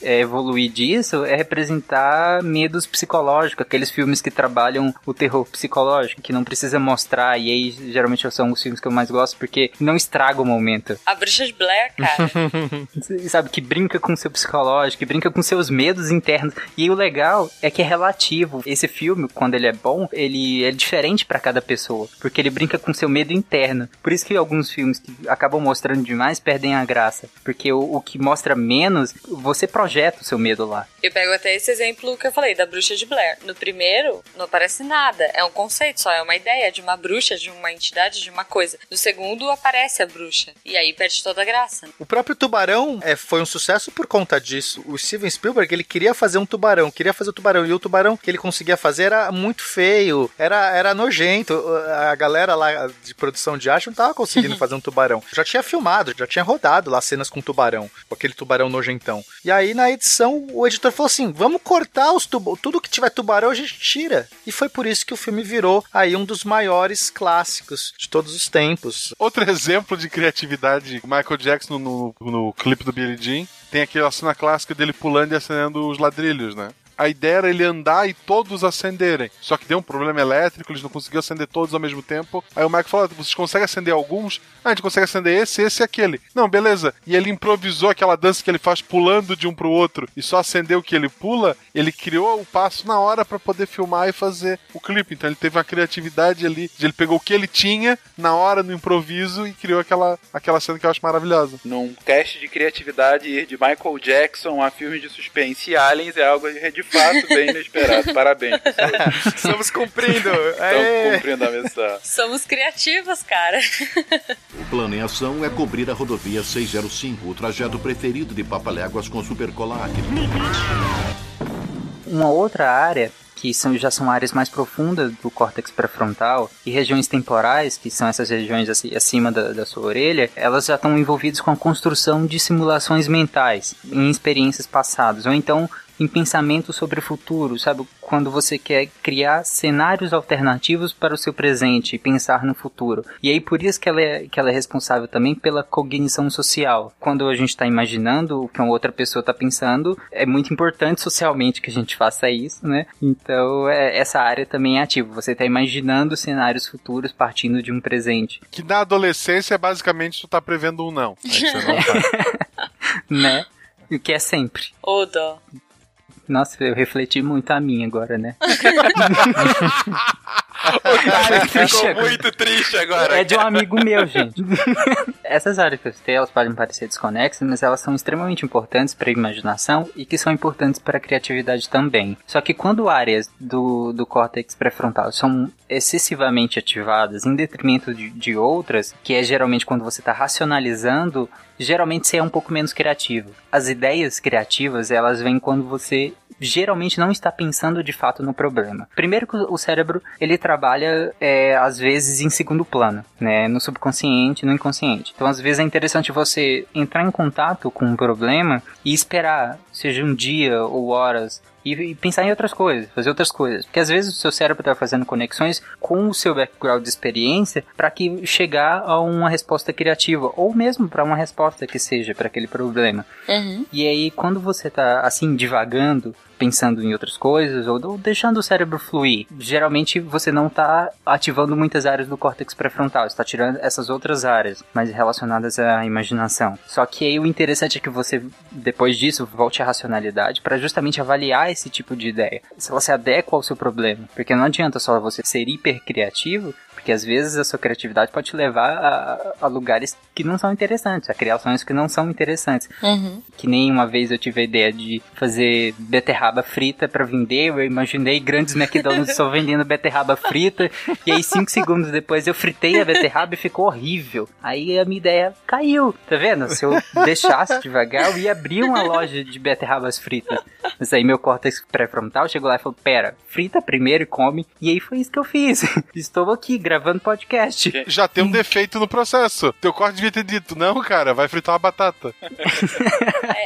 Speaker 7: é, evoluir disso é representar medos psicológicos, aqueles filmes que trabalham o terror psicológico, que não precisa mostrar, e aí geralmente são os filmes que eu mais gosto, porque não estraga o momento.
Speaker 4: A bruxa de Blair, cara. *laughs*
Speaker 7: Sabe, que brinca com o seu psicológico, que brinca com seus medos internos. E o legal é que é relativo. Esse filme, quando ele é bom, ele é diferente pra cada pessoa, porque ele brinca com seu medo interno. Por isso que alguns filmes que acabam mostrando demais perdem a graça, porque o, o que mostra menos, você projeta o seu medo lá.
Speaker 4: Eu pego até esse exemplo que eu falei, da bruxa de Blair. No primeiro, não aparece nada. É um conceito só, é uma ideia de uma bruxa, de uma entidade, de uma coisa. No segundo, aparece a bruxa. E aí perde toda a graça.
Speaker 6: O próprio Tubarão é, foi um sucesso por conta disso. O Steven Spielberg, ele queria fazer um tubarão, queria fazer o tubarão, e o tubarão que ele conseguia fazer era muito feio, era, era nojento. A galera lá de produção de arte não tava conseguindo *laughs* fazer um tubarão. Já tinha filmado, já tinha rodado lá cenas com tubarão, com aquele tubarão nojentão. E aí na edição, o editor falou assim: vamos cortar os tudo que tiver tubarão a gente tira. E foi por isso que o filme virou aí um dos maiores clássicos de todos os tempos.
Speaker 1: Outro *laughs* exemplo de criatividade, Michael Jackson no, no clipe do Billie Jean, tem aquela cena clássica dele pulando e acendendo os ladrilhos, né? A ideia era ele andar e todos acenderem. Só que deu um problema elétrico, eles não conseguiam acender todos ao mesmo tempo. Aí o Michael falou: vocês conseguem acender alguns? Ah, a gente consegue acender esse, esse e aquele. Não, beleza. E ele improvisou aquela dança que ele faz pulando de um pro outro e só acendeu o que ele pula. Ele criou o passo na hora para poder filmar e fazer o clipe. Então ele teve uma criatividade ali. De ele pegou o que ele tinha na hora, no improviso, e criou aquela, aquela cena que eu acho maravilhosa.
Speaker 3: Num teste de criatividade, ir de Michael Jackson a filmes de suspense e aliens é algo de fato bem inesperado. Parabéns, pessoas. *laughs*
Speaker 6: Estamos cumprindo.
Speaker 3: Estão cumprindo a missão.
Speaker 4: Somos criativos, cara.
Speaker 11: O plano em ação é cobrir a rodovia 605, o trajeto preferido de Papaléguas com Supercola Acre.
Speaker 7: Uma outra área que são, já são áreas mais profundas do córtex pré-frontal e regiões temporais, que são essas regiões acima da, da sua orelha, elas já estão envolvidas com a construção de simulações mentais em experiências passadas, ou então em pensamento sobre o futuro, sabe? Quando você quer criar cenários alternativos para o seu presente e pensar no futuro. E aí por isso que ela é, que ela é responsável também pela cognição social. Quando a gente está imaginando o que uma outra pessoa está pensando, é muito importante socialmente que a gente faça isso, né? Então é, essa área também é ativa. Você está imaginando cenários futuros partindo de um presente.
Speaker 1: Que na adolescência, basicamente, tu tá prevendo um não. Aí você não tá. *laughs*
Speaker 7: né? O que é sempre.
Speaker 4: Ô, dó.
Speaker 7: Nossa, eu refleti muito a minha agora, né? *laughs*
Speaker 3: O cara *laughs* ficou
Speaker 7: agora.
Speaker 3: muito triste agora.
Speaker 7: É de um amigo meu, gente. *laughs* Essas áreas que eu citei, elas podem parecer desconexas, mas elas são extremamente importantes para a imaginação e que são importantes para a criatividade também. Só que quando áreas do, do córtex pré-frontal são excessivamente ativadas em detrimento de, de outras, que é geralmente quando você está racionalizando, geralmente você é um pouco menos criativo. As ideias criativas, elas vêm quando você geralmente não está pensando de fato no problema. Primeiro que o cérebro, ele trabalha é, às vezes em segundo plano, né, no subconsciente, no inconsciente. Então às vezes é interessante você entrar em contato com um problema e esperar, seja um dia ou horas, e, e pensar em outras coisas, fazer outras coisas. Porque às vezes o seu cérebro está fazendo conexões com o seu background de experiência para que chegar a uma resposta criativa, ou mesmo para uma resposta que seja para aquele problema.
Speaker 4: Uhum.
Speaker 7: E aí, quando você tá assim, divagando, pensando em outras coisas, ou, deixando o cérebro fluir, geralmente você não tá ativando muitas áreas do córtex pré-frontal, está tirando essas outras áreas mais relacionadas à imaginação. Só que aí o interessante é que você, depois disso, volte à racionalidade para justamente avaliar esse tipo de ideia. Se ela se adequa ao seu problema. Porque não adianta só você ser hiper criativo, porque às vezes a sua criatividade pode te levar a, a lugares que não são interessantes, a criações que não são interessantes.
Speaker 4: Uhum.
Speaker 7: Que nem uma vez eu tive a ideia de fazer beterraba frita para vender, eu imaginei grandes McDonald's só vendendo beterraba frita, e aí cinco segundos depois eu fritei a beterraba e ficou horrível. Aí a minha ideia caiu, tá vendo? Se eu deixasse devagar, eu ia abrir uma loja de beterrabas fritas. Mas aí meu córtex pré-frontal chegou lá e falou, pera, frita primeiro e come, e aí foi isso que eu fiz. *laughs* Estou aqui gravando podcast.
Speaker 1: Já tem um *laughs* defeito no processo. Teu corte devia ter dito, não, cara, vai fritar uma batata. *laughs*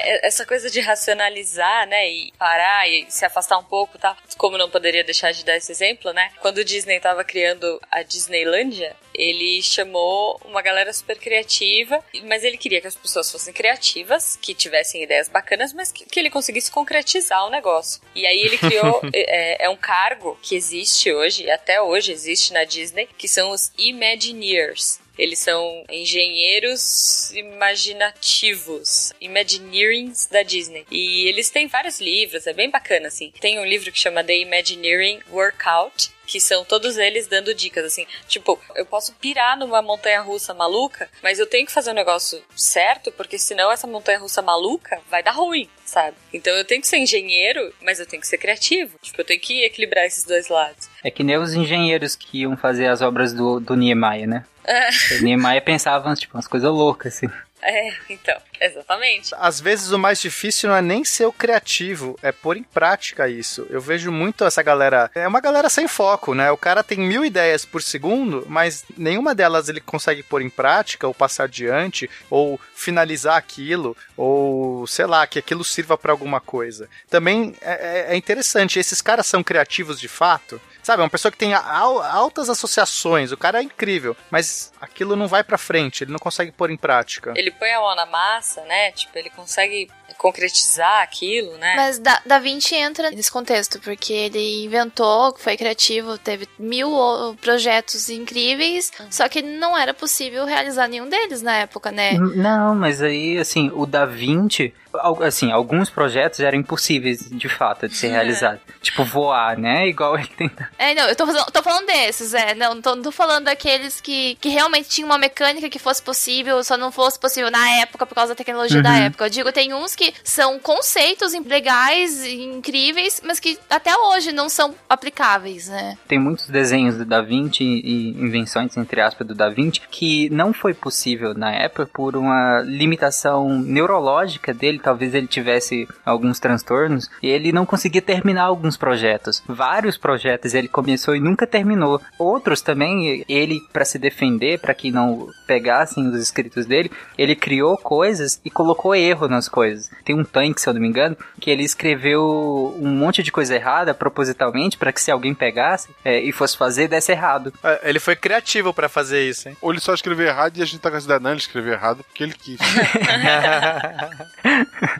Speaker 4: É, essa coisa de racionalizar, né, e parar e se afastar um pouco, tá? Como não poderia deixar de dar esse exemplo, né? Quando o Disney tava criando a Disneylândia, ele chamou uma galera super criativa, mas ele queria que as pessoas fossem criativas, que tivessem ideias bacanas, mas que, que ele conseguisse concretizar o negócio. E aí ele criou, *laughs* é, é um cargo que existe hoje, e até hoje existe na Disney, que são os Imagineers. Eles são engenheiros imaginativos, Imagineerings da Disney. E eles têm vários livros, é bem bacana, assim. Tem um livro que chama The Imagineering Workout, que são todos eles dando dicas, assim. Tipo, eu posso pirar numa montanha russa maluca, mas eu tenho que fazer o negócio certo, porque senão essa montanha russa maluca vai dar ruim, sabe? Então eu tenho que ser engenheiro, mas eu tenho que ser criativo. Tipo, eu tenho que equilibrar esses dois lados.
Speaker 7: É que nem os engenheiros que iam fazer as obras do, do Niemeyer, né? O Niemeyer pensava, tipo, umas coisas loucas, assim.
Speaker 4: É, então, exatamente.
Speaker 6: Às vezes o mais difícil não é nem ser o criativo, é pôr em prática isso. Eu vejo muito essa galera. É uma galera sem foco, né? O cara tem mil ideias por segundo, mas nenhuma delas ele consegue pôr em prática, ou passar adiante, ou finalizar aquilo, ou sei lá, que aquilo sirva pra alguma coisa. Também é, é- é interessante, esses caras são criativos de fato. Sabe, é uma pessoa que tem al- altas associações, o cara é incrível, mas aquilo não vai pra frente, ele não consegue pôr em prática.
Speaker 4: Ele põe a mão na massa, né? Tipo, ele consegue concretizar aquilo, né?
Speaker 5: Mas da, da Vinci entra nesse contexto, porque ele inventou, foi criativo, teve mil projetos incríveis, só que não era possível realizar nenhum deles na época, né?
Speaker 7: Não, mas aí, assim, o Da Vinci, assim, alguns projetos eram impossíveis, de fato, de ser realizados. Tipo, voar, né? *laughs* Igual ele tenta.
Speaker 5: É, não, eu tô, fazendo- tô falando desses, é. Não, não tô, não tô falando daqueles que, que realmente tinham uma mecânica que fosse possível, só não fosse possível na época por causa da tecnologia da
Speaker 7: Uhum.
Speaker 5: época. Eu digo, tem uns que são conceitos legais, e incríveis, mas que até hoje não são aplicáveis, né?
Speaker 7: Tem muitos desenhos do Da Vinci e invenções, entre aspas, do Da Vinci, que não foi possível na época por uma limitação neurológica dele, talvez ele tivesse alguns transtornos e ele não conseguia terminar alguns projetos. Vários projetos ele começou e nunca terminou. Outros também, ele para se defender, para que não pegassem os escritos dele, ele criou coisas e colocou erro nas coisas. Tem um tanque, se eu não me engano, que ele escreveu um monte de coisa errada propositalmente para que se alguém pegasse é, e fosse fazer, desse errado.
Speaker 6: É, Ele foi criativo pra fazer isso, hein?
Speaker 1: Ou ele só escreveu errado e a gente tá com ideia, não, ele escreveu errado porque ele quis. *laughs*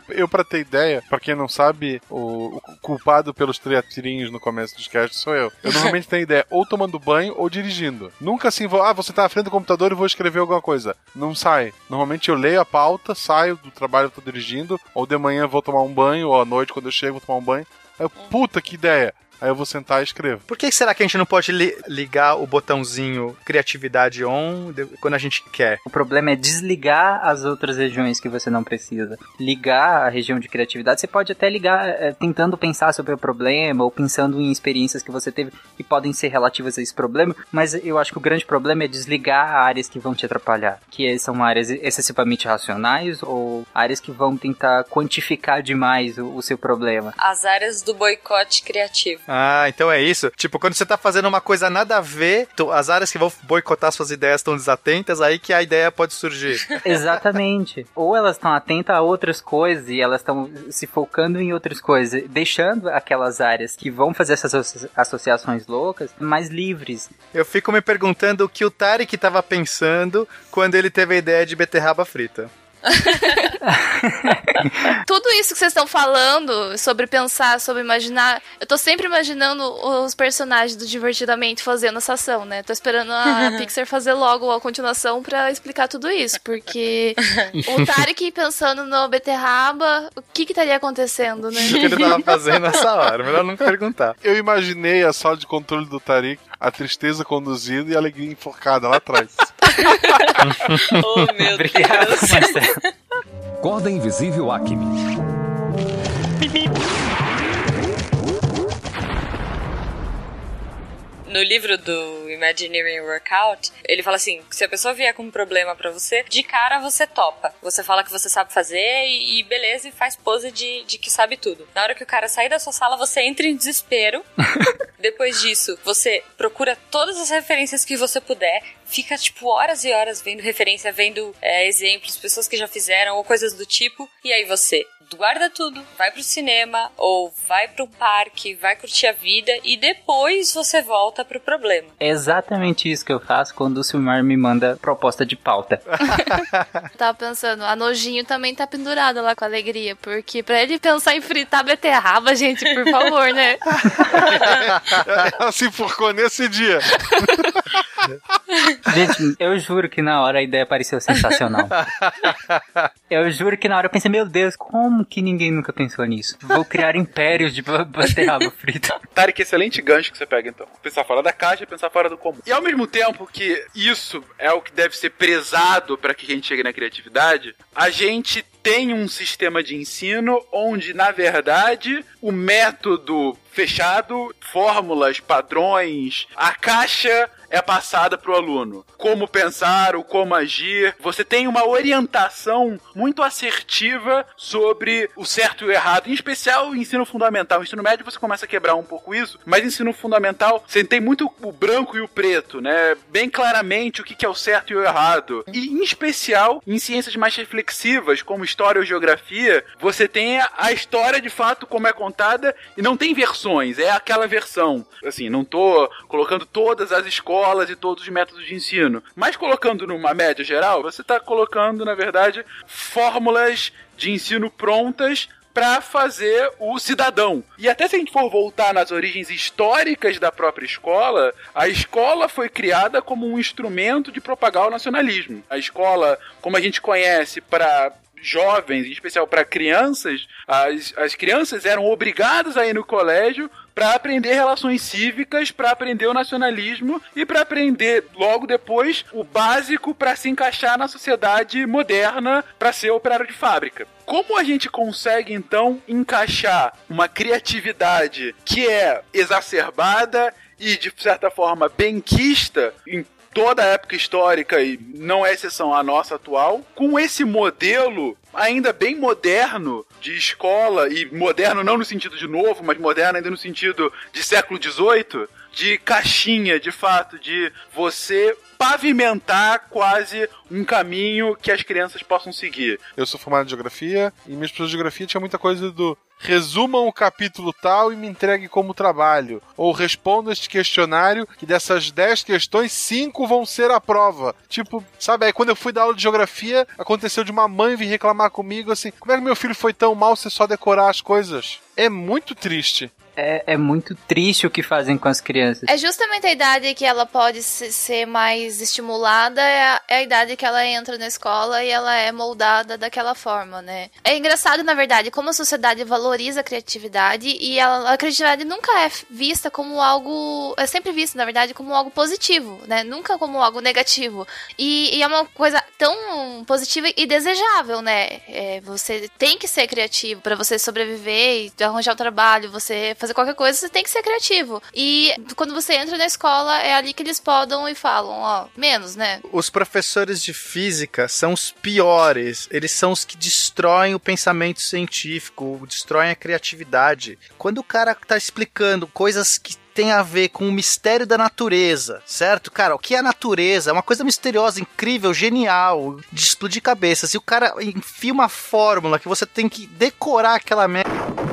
Speaker 1: Eu, pra ter ideia, pra quem não sabe, o, o culpado pelos teatrinhos no começo dos casts sou eu. Eu normalmente tenho ideia ou tomando banho ou dirigindo. Nunca assim vou, ah, você tá na frente do computador e vou escrever alguma coisa. Não sai. Normalmente eu leio a pauta, saio do trabalho que eu tô dirigindo, ou de manhã vou tomar um banho, ou à noite quando eu chego vou tomar um banho. Aí eu, puta que ideia. Aí eu vou sentar e escrevo.
Speaker 6: Por que será que a gente não pode li- ligar o botãozinho criatividade on quando a gente quer?
Speaker 7: O problema é desligar as outras regiões que você não precisa. Ligar a região de criatividade, você pode até ligar é, tentando pensar sobre o problema ou pensando em experiências que você teve que podem ser relativas a esse problema, mas eu acho que o grande problema é desligar áreas que vão te atrapalhar, que são áreas excessivamente racionais ou áreas que vão tentar quantificar demais o, o seu problema.
Speaker 4: As áreas do boicote criativo.
Speaker 6: Ah, então é isso. Tipo, quando você tá fazendo uma coisa nada a ver, tu- as áreas que vão boicotar suas ideias estão desatentas, aí que a ideia pode surgir. *laughs*
Speaker 7: Exatamente. Ou elas estão atentas a outras coisas e elas estão se focando em outras coisas, deixando aquelas áreas que vão fazer essas asso- associações loucas mais livres.
Speaker 6: Eu fico me perguntando o que o Tarek tava pensando quando ele teve a ideia de beterraba frita. *laughs*
Speaker 5: Tudo isso que vocês estão falando sobre pensar, sobre imaginar, eu tô sempre imaginando os personagens do Divertidamente fazendo essa ação, né? Tô esperando a *laughs* Pixar fazer logo a continuação pra explicar tudo isso, porque o *laughs* Tarek pensando no beterraba, o que que estaria acontecendo, né?
Speaker 6: O que ele tava fazendo nessa hora? Melhor não perguntar.
Speaker 1: Eu imaginei a sala de controle do Tarik, a tristeza conduzida e a alegria enforcada lá atrás. *laughs*
Speaker 4: Oh, meu *laughs*
Speaker 7: Obrigado, Marcelo.
Speaker 12: Corda invisível Acme.
Speaker 4: No livro do Imagineering Workout, ele fala assim: se a pessoa vier com um problema pra você, de cara você topa. Você fala que você sabe fazer e, e beleza, e faz pose de, de que sabe tudo. Na hora que o cara sair da sua sala, você entra em desespero. *laughs* Depois disso, você procura todas as referências que você puder, fica tipo horas e horas vendo referência, vendo é, exemplos, pessoas que já fizeram ou coisas do tipo, e aí você guarda tudo, vai pro cinema ou vai pro parque, vai curtir a vida e depois você volta pro problema.
Speaker 7: É exatamente isso que eu faço quando o Silmar me manda proposta de pauta. *laughs*
Speaker 5: Tava pensando, a Nojinho também tá pendurada lá com a alegria, porque pra ele pensar em fritar beterraba, gente, por favor, né? *laughs*
Speaker 1: Ela se enforcou nesse dia. *laughs*
Speaker 7: Gente, eu juro que na hora a ideia pareceu sensacional. *laughs* Eu juro que na hora eu pensei, meu Deus, como que ninguém nunca pensou nisso? Vou criar impérios de ba- beterraba frita. *laughs*
Speaker 3: Tarek, excelente gancho que você pega então. Pensar fora da caixa, pensar fora do comum. E ao mesmo tempo que isso é o que deve ser prezado para que a gente chegue na criatividade, a gente tem um sistema de ensino onde, na verdade, o método fechado, fórmulas, padrões, a caixa é passada para o aluno. Como pensar, o como agir. Você tem uma orientação muito assertiva sobre o certo e o errado, em especial o ensino fundamental. O ensino médio você começa a quebrar um pouco isso, mas ensino fundamental você tem muito o branco e o preto, né? Bem claramente o que é o certo e o errado. E em especial em ciências mais reflexivas, como história ou geografia, você tem a história de fato como é contada e não tem versões, é aquela versão. Assim, não tô colocando todas as escolas e todos os métodos de ensino, mas colocando numa média geral, você está colocando, na verdade, fórmulas de ensino prontas para fazer o cidadão. E até se a gente for voltar nas origens históricas da própria escola, a escola foi criada como um instrumento de propagar o nacionalismo. A escola, como a gente conhece para jovens, em especial para crianças, as, as crianças eram obrigadas a ir no colégio para aprender relações cívicas, para aprender o nacionalismo e para aprender logo depois o básico para se encaixar na sociedade moderna, para ser operário de fábrica. Como a gente consegue então encaixar uma criatividade que é exacerbada e de certa forma benquista em toda a época histórica e não é exceção à nossa atual, com esse modelo ainda bem moderno de escola, e moderno não no sentido de novo, mas moderno ainda no sentido de século XVIII, de caixinha, de fato, de você pavimentar quase um caminho que as crianças possam seguir.
Speaker 1: Eu sou formado em geografia e minhas professores de geografia tinha muita coisa do resumam o capítulo tal e me entregue como trabalho. Ou responda este questionário que dessas 10 questões, 5 vão ser a prova. Tipo, sabe, aí quando eu fui dar aula de geografia, aconteceu de uma mãe vir reclamar comigo assim: como é que meu filho foi tão mal se só decorar as coisas? É muito triste.
Speaker 7: É, é muito triste o que fazem com as crianças.
Speaker 5: É justamente a idade que ela pode se- ser mais estimulada, é a, é a idade que ela entra na escola e ela é moldada daquela forma, né? É engraçado, na verdade, como a sociedade valoriza a criatividade e ela- a criatividade nunca é vista como algo. É sempre vista, na verdade, como algo positivo, né? Nunca como algo negativo. E, e é uma coisa tão positiva e desejável, né? É, você tem que ser criativo para você sobreviver e arranjar o trabalho, você fazer qualquer coisa, você tem que ser criativo. E quando você entra na escola, é ali que eles podam e falam, ó, menos, né?
Speaker 6: Os professores de física são os piores. Eles são os que destroem o pensamento científico, destroem a criatividade. Quando o cara tá explicando coisas que tem a ver com o mistério da natureza, certo? Cara, o que é a natureza? É uma coisa misteriosa, incrível, genial, de explodir cabeças. E o cara enfia uma fórmula que você tem que decorar aquela merda.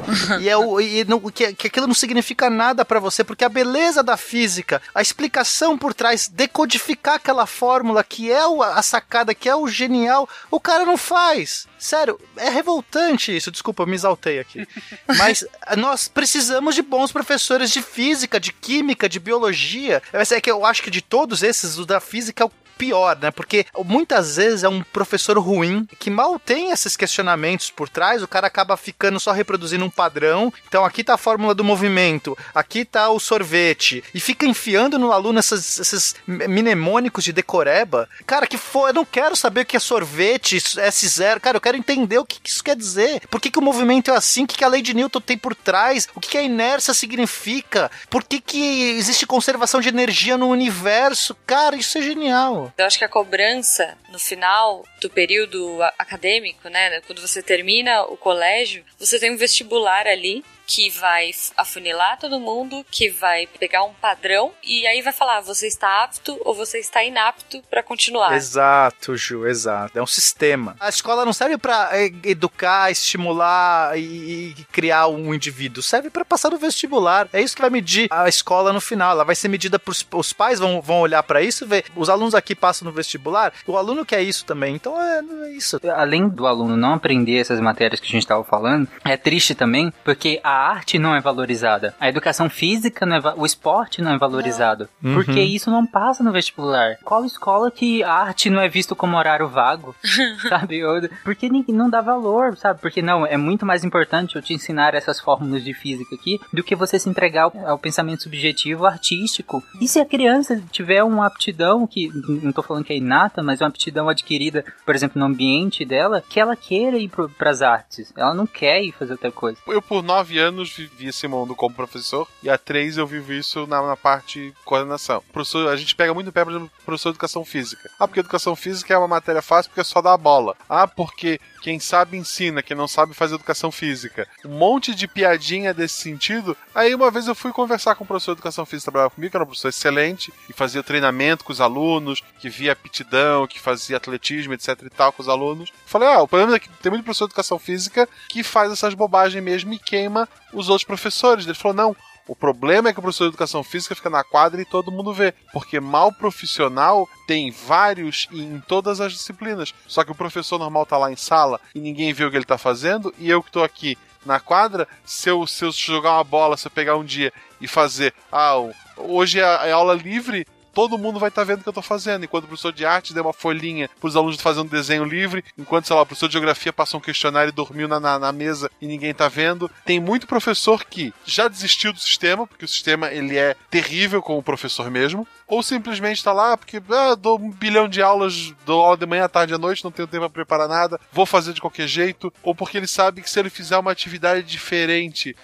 Speaker 6: *laughs* e é o, e não, que, que aquilo não significa nada pra você, porque a beleza da física, a explicação por trás, decodificar aquela fórmula que é o- a sacada, que é o genial, o cara não faz. Sério, é revoltante isso. Desculpa, eu me exaltei aqui. *laughs* Mas nós precisamos de bons professores de física, de química, de biologia. É que eu acho que de todos esses, o da física é o pior, né? Porque muitas vezes é um professor ruim que mal tem esses questionamentos por trás, o cara acaba ficando só reproduzindo um padrão. Então aqui tá a fórmula do movimento, aqui tá o sorvete, e fica enfiando no aluno essas- esses mnemônicos de decoreba. Cara, que for, eu não quero saber o que é sorvete, S0, cara, eu quero entender o que, que isso quer dizer. Por que, que o movimento é assim? O que, que a lei de Newton tem por trás? O que, que a inércia significa? Por que, que existe conservação de energia no universo? Cara, isso é genial.
Speaker 4: Eu acho que a cobrança no final do período acadêmico, né, quando você termina o colégio, você tem um vestibular ali que vai afunilar todo mundo, que vai pegar um padrão e aí vai falar você está apto ou você está inapto para continuar.
Speaker 6: Exato, Ju, exato. É um sistema. A escola não serve pra eh, educar, estimular e, e criar um indivíduo. Serve pra passar no vestibular. É isso que vai medir a escola no final. Ela vai ser medida por os pais vão, vão olhar pra isso e ver. Os alunos aqui passam no vestibular. O aluno quer isso também. Então é, é isso.
Speaker 7: Além do aluno não aprender essas matérias que a gente estava falando, é triste também porque a arte não é valorizada. A educação física não é o esporte não é valorizado.
Speaker 6: Uhum.
Speaker 7: Porque isso não passa no vestibular. Qual escola que a arte não é visto como horário vago? *laughs* sabe? Porque ninguém não dá valor, sabe? Porque não, é muito mais importante eu te ensinar essas fórmulas de física aqui do que você se entregar ao, ao pensamento subjetivo artístico. E se a criança tiver uma aptidão que não tô falando que é inata, mas uma aptidão adquirida, por exemplo, no ambiente dela, que ela queira ir para as artes. Ela não quer ir fazer outra coisa.
Speaker 1: Eu, por nove anos, vivi esse mundo como professor, e há três eu vivo isso na, na parte coordenação. Professor, a gente pega muito pé, por exemplo, professor de educação física. Ah, porque educação física é uma matéria fácil porque é só a bola. Ah, porque quem sabe ensina, quem não sabe faz educação física. Um monte de piadinha desse sentido. Aí uma vez eu fui conversar com um professor de educação física que trabalhava comigo, que era um professor excelente, e fazia treinamento com os alunos, que via aptidão, que fazia atletismo, etc e tal com os alunos. Falei, ah, o problema é que tem muito professor de educação física que faz essas bobagens mesmo e queima os outros professores. Ele falou, não, o problema é que o professor de educação física fica na quadra e todo mundo vê. Porque mal profissional tem vários e em todas as disciplinas. Só que o professor normal tá lá em sala e ninguém vê o que ele tá fazendo, e eu que tô aqui na quadra, se eu, se eu jogar uma bola, se eu pegar um dia e fazer, ah, hoje é, é aula livre, todo mundo vai estar vendo o que eu tô fazendo. Enquanto o professor de arte deu uma folhinha pros alunos fazer um desenho livre, enquanto, sei lá, o professor de geografia passou um questionário e dormiu na, na, na mesa e ninguém tá vendo. Tem muito professor que já desistiu do sistema, porque o sistema ele é terrível com o professor mesmo, ou simplesmente tá lá porque ah, dou um bilhão de aulas, dou aula de manhã, à tarde, à noite, não tenho tempo pra preparar nada, vou fazer de qualquer jeito, ou porque ele sabe que se ele fizer uma atividade diferente,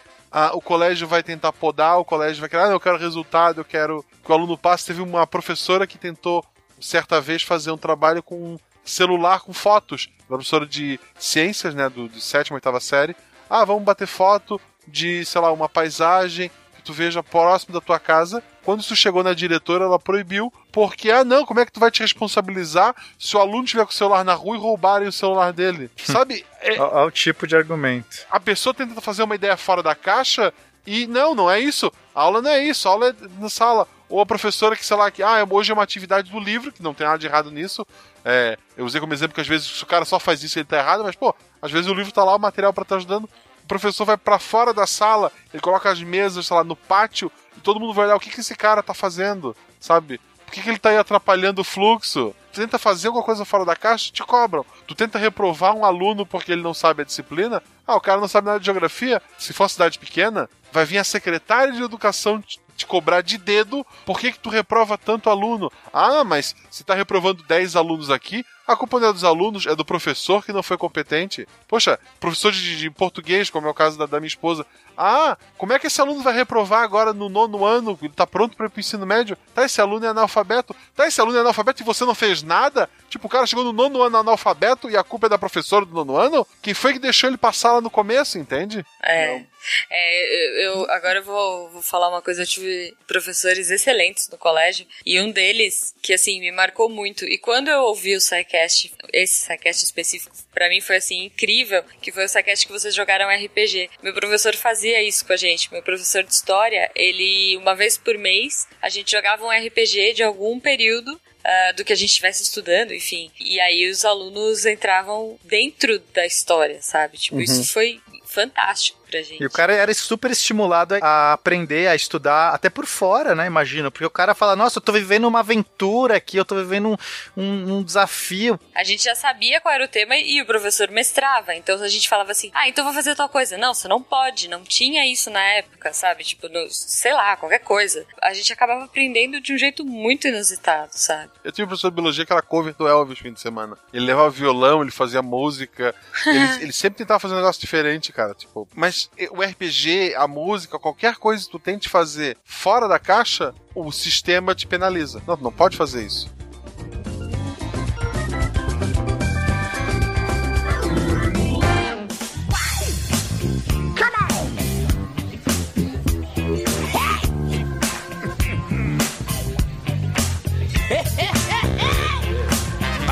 Speaker 1: o colégio vai tentar podar, o colégio vai querer, ah, eu quero resultado, eu quero que o aluno passe. Teve uma professora que tentou, certa vez, fazer um trabalho com celular com fotos. Da professora de ciências, né, do, de sétima, oitava série. Ah, vamos bater foto de, sei lá, uma paisagem tu veja próximo da tua casa. Quando isso chegou na diretora, ela proibiu, porque, ah, não, como é que tu vai te responsabilizar se o aluno estiver com o celular na rua e roubarem o celular dele? *laughs* Sabe? É,
Speaker 6: Olha o tipo de argumento.
Speaker 1: a pessoa tenta fazer uma ideia fora da caixa e não, não é isso. A aula não é isso, a aula é na sala. Ou a professora que, sei lá, que ah, hoje é uma atividade do livro, que não tem nada de errado nisso. É, eu usei como exemplo que às vezes se o cara só faz isso ele tá errado, mas pô, às vezes o livro tá lá, o material para estar ajudando. O professor vai para fora da sala, ele coloca as mesas, sei lá, no pátio, e todo mundo vai olhar o que, que esse cara tá fazendo, sabe? Por que, que ele tá aí atrapalhando o fluxo? Tu tenta fazer alguma coisa fora da caixa, te cobram. Tu tenta reprovar um aluno porque ele não sabe a disciplina, ah, o cara não sabe nada de geografia. Se for cidade pequena, vai vir a secretária de educação te, te cobrar de dedo por que, que tu reprova tanto aluno. Ah, mas se tá reprovando 10 alunos aqui, a culpa não é dos alunos, é do professor que não foi competente. Poxa, professor de, de português, como é o caso da, da minha esposa. Ah, como é que esse aluno vai reprovar agora no nono ano? Ele tá pronto para ir pro ensino médio? Tá, esse aluno é analfabeto. Tá, esse aluno é analfabeto e você não fez nada? Tipo, o cara chegou no nono ano analfabeto e a culpa é da professora do nono ano? Quem foi que deixou ele passar lá no começo, entende?
Speaker 4: É. É, eu, eu- agora eu vou, vou falar uma coisa. Eu tive professores excelentes no colégio e um deles que assim me marcou muito. E quando eu ouvi o SciCast, esse SciCast específico, pra mim foi assim incrível, que foi o SciCast que vocês jogaram RPG. Meu professor fazia isso com a gente. Meu professor de história, ele uma vez por mês a gente jogava um RPG de algum período ah, do que a gente estivesse estudando, enfim. E aí os alunos entravam dentro da história, sabe? Tipo,
Speaker 6: Uhum.
Speaker 4: isso foi fantástico pra gente.
Speaker 6: E o cara era super estimulado a aprender, a estudar, até por fora, né? Imagino. Porque o cara fala, nossa, eu tô vivendo uma aventura aqui, eu tô vivendo um, um- um desafio.
Speaker 4: A gente já sabia qual era o tema e o professor mestrava. Então a gente falava assim: ah, então vou fazer tal coisa. Não, você não pode. Não tinha isso na época, sabe? Tipo, no- sei lá, qualquer coisa. A gente acabava aprendendo de um jeito muito inusitado, sabe?
Speaker 1: Eu tive um professor de biologia que era cover do Elvis no fim de semana. Ele levava violão, ele fazia música. ele, *laughs* ele sempre tentava fazer um negócio diferente, cara. Tipo, mas o RPG, a música, qualquer coisa que tu tente fazer fora da caixa, o sistema te penaliza. Não, não pode fazer isso.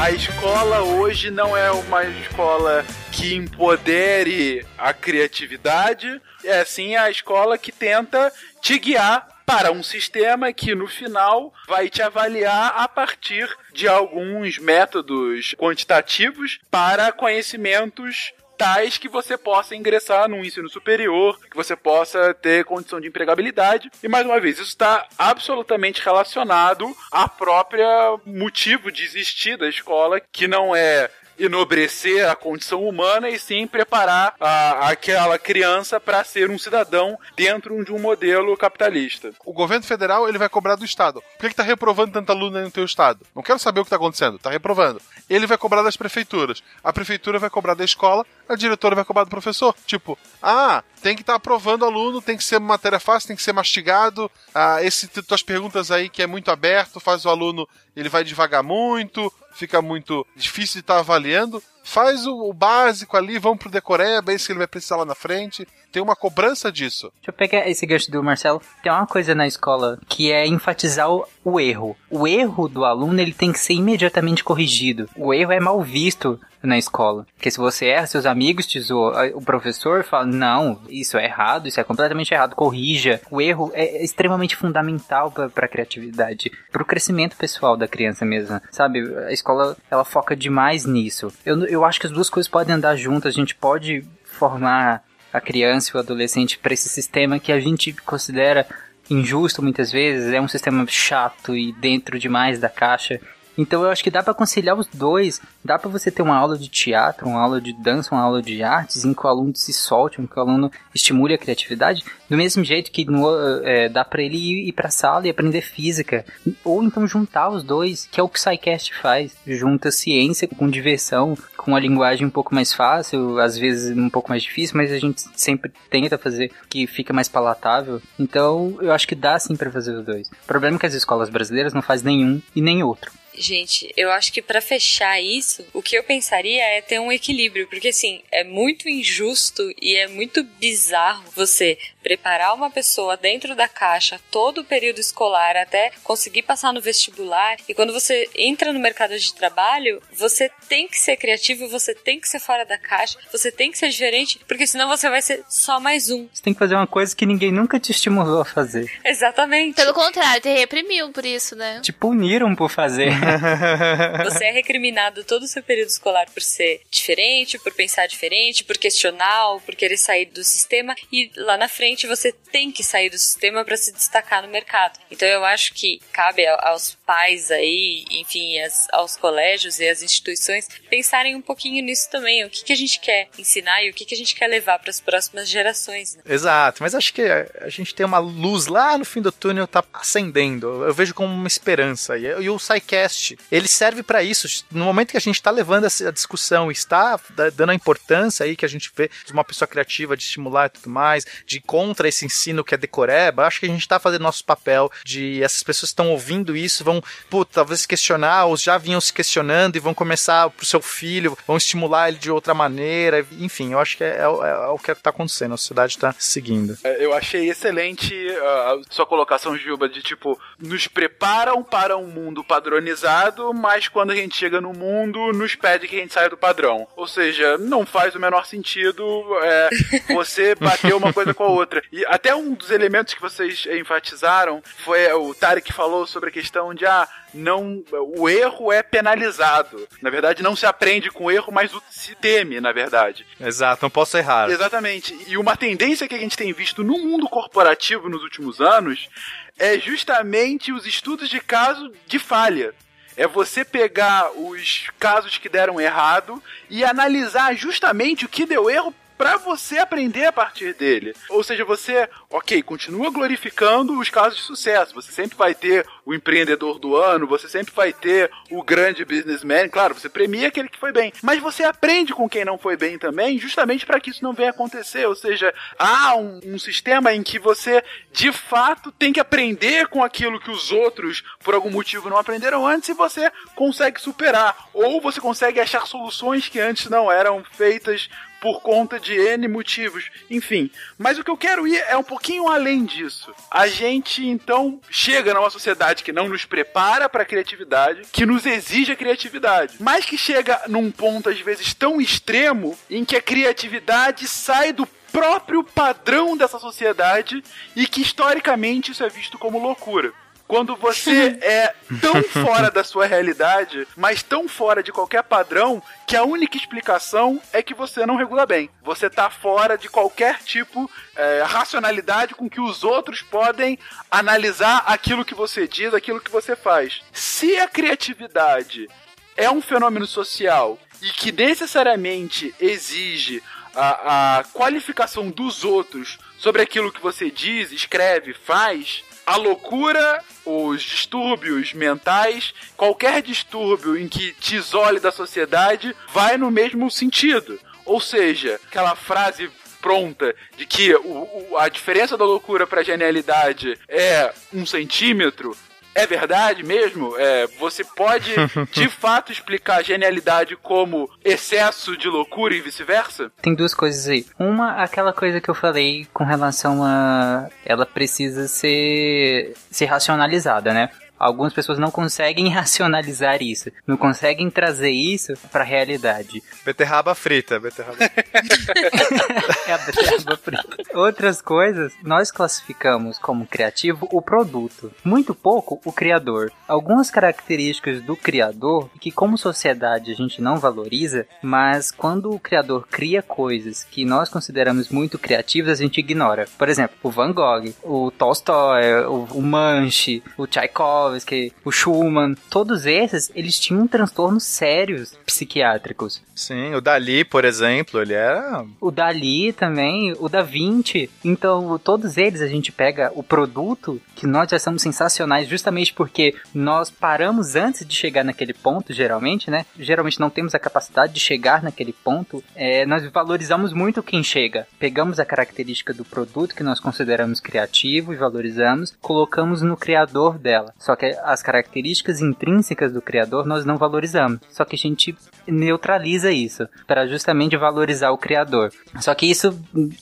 Speaker 3: A escola hoje não é uma escola que empodere a criatividade, é sim a escola que tenta te guiar para um sistema que no final vai te avaliar a partir de alguns métodos quantitativos para conhecimentos tais que você possa ingressar num ensino superior, que você possa ter condição de empregabilidade. E mais uma vez, isso está absolutamente relacionado à própria motivo de existir da escola, que não é enobrecer a condição humana e sim preparar a, aquela criança para ser um cidadão dentro de um modelo capitalista.
Speaker 1: O governo federal ele vai cobrar do estado. Por que, que tá reprovando tanto aluno aí no teu estado? Não quero saber o que tá acontecendo, tá reprovando. Ele vai cobrar das prefeituras. A prefeitura vai cobrar da escola, a diretora vai cobrar do professor. Tipo, ah, tem que estar aprovando aluno, tem que ser matéria fácil, tem que ser mastigado. Ah, esse tuas perguntas aí que é muito aberto, faz o aluno, ele vai devagar muito, fica muito difícil de estar avaliando. Faz o, o básico ali, vamos pro decoreba, esse que ele vai precisar lá na frente. Tem uma cobrança disso.
Speaker 7: Deixa eu pegar esse gancho do Marcelo. Tem uma coisa na escola que é enfatizar o, o erro. O erro do aluno ele tem que ser imediatamente corrigido. O erro é mal visto na escola. Porque se você erra, seus amigos te zoam. O professor fala, não, isso é errado, isso é completamente errado, corrija. O erro é extremamente fundamental para a criatividade, para o crescimento pessoal da criança mesmo, sabe? A escola, ela foca demais nisso. Eu, eu acho que as duas coisas podem andar juntas, a gente pode formar a criança e o adolescente para esse sistema que a gente considera injusto muitas vezes, é um sistema chato e dentro demais da caixa. Então eu acho que dá para conciliar os dois. Dá para você ter uma aula de teatro, uma aula de dança, uma aula de artes, em que o aluno se solte, em que o aluno estimule a criatividade, do mesmo jeito que no, é, dá para ele ir, ir para a sala e aprender física, ou então juntar os dois, que é o que o SciCast faz, junta ciência com diversão, com uma linguagem um pouco mais fácil, às vezes um pouco mais difícil, mas a gente sempre tenta fazer que fica mais palatável. Então eu acho que dá sim para fazer os dois. O problema é que as escolas brasileiras não fazem nenhum e nem outro.
Speaker 4: Gente, eu acho que pra fechar isso, o que eu pensaria é ter um equilíbrio, porque assim, é muito injusto e é muito bizarro você preparar uma pessoa dentro da caixa todo o período escolar até conseguir passar no vestibular e quando você entra no mercado de trabalho, você tem que ser criativo, você tem que ser fora da caixa, você tem que ser diferente, porque senão você vai ser só mais um.
Speaker 7: Você tem que fazer uma coisa que ninguém nunca te estimulou a fazer. *laughs*
Speaker 4: Exatamente.
Speaker 5: Pelo contrário, te reprimiu por isso, né?
Speaker 7: Te puniram por fazer. *laughs*
Speaker 4: Você é recriminado todo o seu período escolar por ser diferente, por pensar diferente, por questionar, por querer sair do sistema e lá na frente você tem que sair do sistema para se destacar no mercado. Então eu acho que cabe aos pais aí, enfim, aos colégios e às instituições pensarem um pouquinho nisso também. O que, que a gente quer ensinar e o que, que a gente quer levar para as próximas gerações. Né?
Speaker 6: Exato, mas acho que a gente tem uma luz lá no fim do túnel tá acendendo. Eu vejo como uma esperança. E, o SciCast, ele serve para isso. No momento que a gente está levando essa discussão, está dando a importância aí que a gente vê de uma pessoa criativa, de estimular e tudo mais, de contra esse ensino que é decoreba, acho que a gente está fazendo nosso papel de essas pessoas que estão ouvindo isso vão, pô, talvez questionar, ou já vinham se questionando e vão começar pro seu filho, vão estimular ele de outra maneira. Enfim, eu acho que é, é, é o que está acontecendo, a sociedade está seguindo.
Speaker 3: É, eu achei excelente uh, a sua colocação, Gilba, de tipo, nos preparam para um mundo padronizado, mas quando a gente chega no mundo, nos pede que a gente saia do padrão. Ou seja, não faz o menor sentido é, você *laughs* bater uma coisa com a outra. E até um dos elementos que vocês enfatizaram foi o Tarek falou sobre a questão de ah, não o erro é penalizado. Na verdade, não se aprende com o erro, mas se teme, na verdade.
Speaker 6: Exato, não posso errar.
Speaker 3: Exatamente. E uma tendência que a gente tem visto no mundo corporativo nos últimos anos é justamente os estudos de caso de falha. É você pegar os casos que deram errado e analisar justamente o que deu erro para você aprender a partir dele. Ou seja, você, ok, continua glorificando os casos de sucesso. Você sempre vai ter o empreendedor do ano, você sempre vai ter o grande businessman. Claro, você premia aquele que foi bem. Mas você aprende com quem não foi bem também, justamente para que isso não venha acontecer. Ou seja, há um, um sistema em que você, de fato, tem que aprender com aquilo que os outros, por algum motivo, não aprenderam antes e você consegue superar. Ou você consegue achar soluções que antes não eram feitas por conta de N motivos, enfim. Mas o que eu quero ir é um pouquinho além disso. A gente então chega numa sociedade que não nos prepara para criatividade, que nos exige a criatividade, mas que chega num ponto às vezes tão extremo em que a criatividade sai do próprio padrão dessa sociedade e que historicamente isso é visto como loucura. Quando você *laughs* é tão fora da sua realidade, mas tão fora de qualquer padrão, que a única explicação é que você não regula bem. Você tá fora de qualquer tipo é, racionalidade com que os outros podem analisar aquilo que você diz, aquilo que você faz. Se a criatividade é um fenômeno social e que necessariamente exige a, a qualificação dos outros sobre aquilo que você diz, escreve, faz, a loucura, os distúrbios mentais, qualquer distúrbio em que te isole da sociedade vai no mesmo sentido. Ou seja, aquela frase pronta de que o, o, a diferença da loucura para genialidade é um centímetro, é verdade mesmo? É, você pode de *laughs* fato explicar a genialidade como excesso de loucura e vice-versa?
Speaker 7: Tem duas coisas aí. Uma, aquela coisa que eu falei com relação a. Ela precisa ser, ser racionalizada, né? Algumas pessoas não conseguem *laughs* racionalizar isso, não conseguem trazer isso para a realidade.
Speaker 6: Beterraba frita, beterraba. *laughs*
Speaker 7: é a beterraba frita. Outras coisas, nós classificamos como criativo o produto, muito pouco o criador. Algumas características do criador que como sociedade a gente não valoriza, mas quando o criador cria coisas que nós consideramos muito criativas, a gente ignora. Por exemplo, o Van Gogh, o Tolstói, o, Manche, o Tchaikovsky, Tchaikovsky, o Schumann, todos esses, eles tinham transtornos sérios psiquiátricos.
Speaker 6: Sim, o Dali, por exemplo, ele era...
Speaker 7: O Dali também, o Da Vinci. Então, todos eles a gente pega o produto que nós já somos sensacionais justamente porque nós paramos antes de chegar naquele ponto, geralmente, né? Geralmente não temos a capacidade de chegar naquele ponto. É, nós valorizamos muito quem chega. Pegamos a característica do produto que nós consideramos criativo e valorizamos, colocamos no criador dela. Só que as características intrínsecas do criador nós não valorizamos. Só que a gente neutraliza isso para justamente valorizar o criador. Só que isso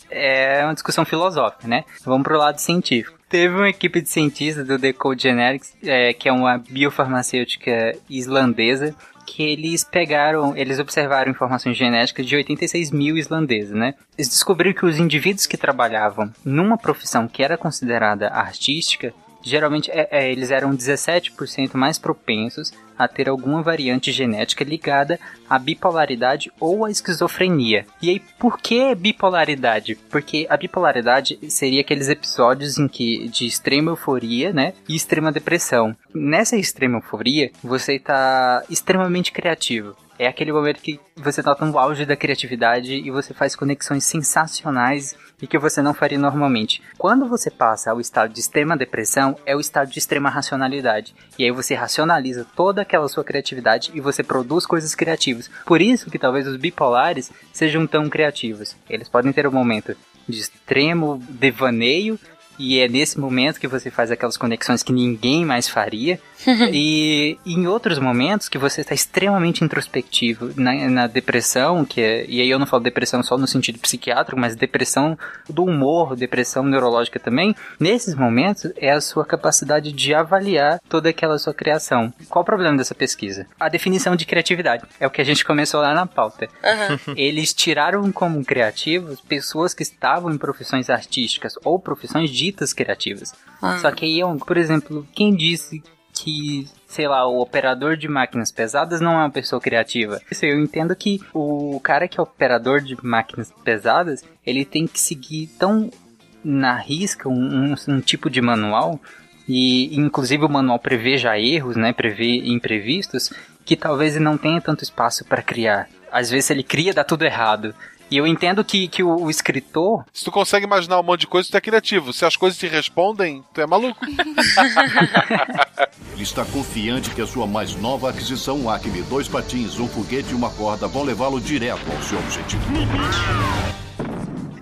Speaker 7: é uma discussão filosófica, né? Vamos pro lado científico. Teve uma equipe de cientistas do Decode Genetics, é, que é uma biofarmacêutica islandesa, que eles pegaram, eles observaram informações genéticas de 86 mil islandeses, né? Eles descobriram que os indivíduos que trabalhavam numa profissão que era considerada artística geralmente é, é, eles eram 17% mais propensos a ter alguma variante genética ligada à bipolaridade ou à esquizofrenia. E aí, por que bipolaridade? Porque a bipolaridade seria aqueles episódios em que de extrema euforia, né, e extrema depressão. Nessa extrema euforia, você está extremamente criativo. É aquele momento que você está no auge da criatividade e você faz conexões sensacionais e que você não faria normalmente. Quando você passa ao estado de extrema depressão, é o estado de extrema racionalidade. E aí você racionaliza toda aquela sua criatividade e você produz coisas criativas. Por isso que talvez os bipolares sejam tão criativos. Eles podem ter um momento de extremo devaneio e é nesse momento que você faz aquelas conexões que ninguém mais faria. *laughs* e em outros momentos que você está extremamente introspectivo na, na depressão, que é, e aí eu não falo depressão só no sentido psiquiátrico, mas depressão do humor, depressão neurológica também. Nesses momentos é a sua capacidade de avaliar toda aquela sua criação. Qual o problema dessa pesquisa? A definição de criatividade. É o que a gente começou lá na pauta.
Speaker 4: Uhum. *laughs*
Speaker 7: Eles tiraram como criativos pessoas que estavam em profissões artísticas ou profissões ditas criativas.
Speaker 4: Ah.
Speaker 7: Só que aí, por exemplo, quem disse que, sei lá, o operador de máquinas pesadas não é uma pessoa criativa. Isso eu entendo que o cara que é operador de máquinas pesadas, ele tem que seguir tão na risca um, um, um tipo de manual e inclusive o manual prevê já erros, né, prevê imprevistos que talvez ele não tenha tanto espaço para criar. Às vezes ele cria dá tudo errado. E eu entendo que, que o, o escritor
Speaker 1: Se tu consegue imaginar um monte de coisa, tu é criativo. Se as coisas te respondem, tu é maluco. *laughs*
Speaker 11: Ele está confiante que a sua mais nova aquisição, um Acme, dois patins, um foguete e uma corda, vão levá-lo direto ao seu objetivo.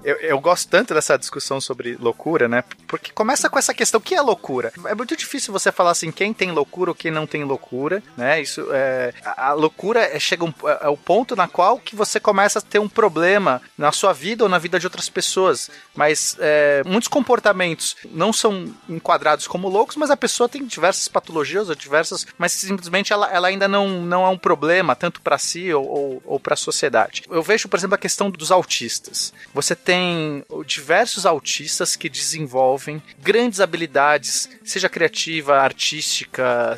Speaker 6: Eu, eu gosto tanto dessa discussão sobre loucura, né? Porque começa com essa questão: o que é loucura? É muito difícil você falar assim, quem tem loucura ou quem não tem loucura, né? Isso é. A, a loucura é, chega um, é, é o ponto na qual que você começa a ter um problema na sua vida ou na vida de outras pessoas. Mas é, muitos comportamentos não são enquadrados como loucos, mas a pessoa tem diversas patologias ou diversas. Mas simplesmente ela, ela ainda não, não é um problema, tanto para si ou, ou, ou para a sociedade. Eu vejo, por exemplo, a questão dos autistas. Você tem diversos autistas que desenvolvem grandes habilidades, seja criativa, artística,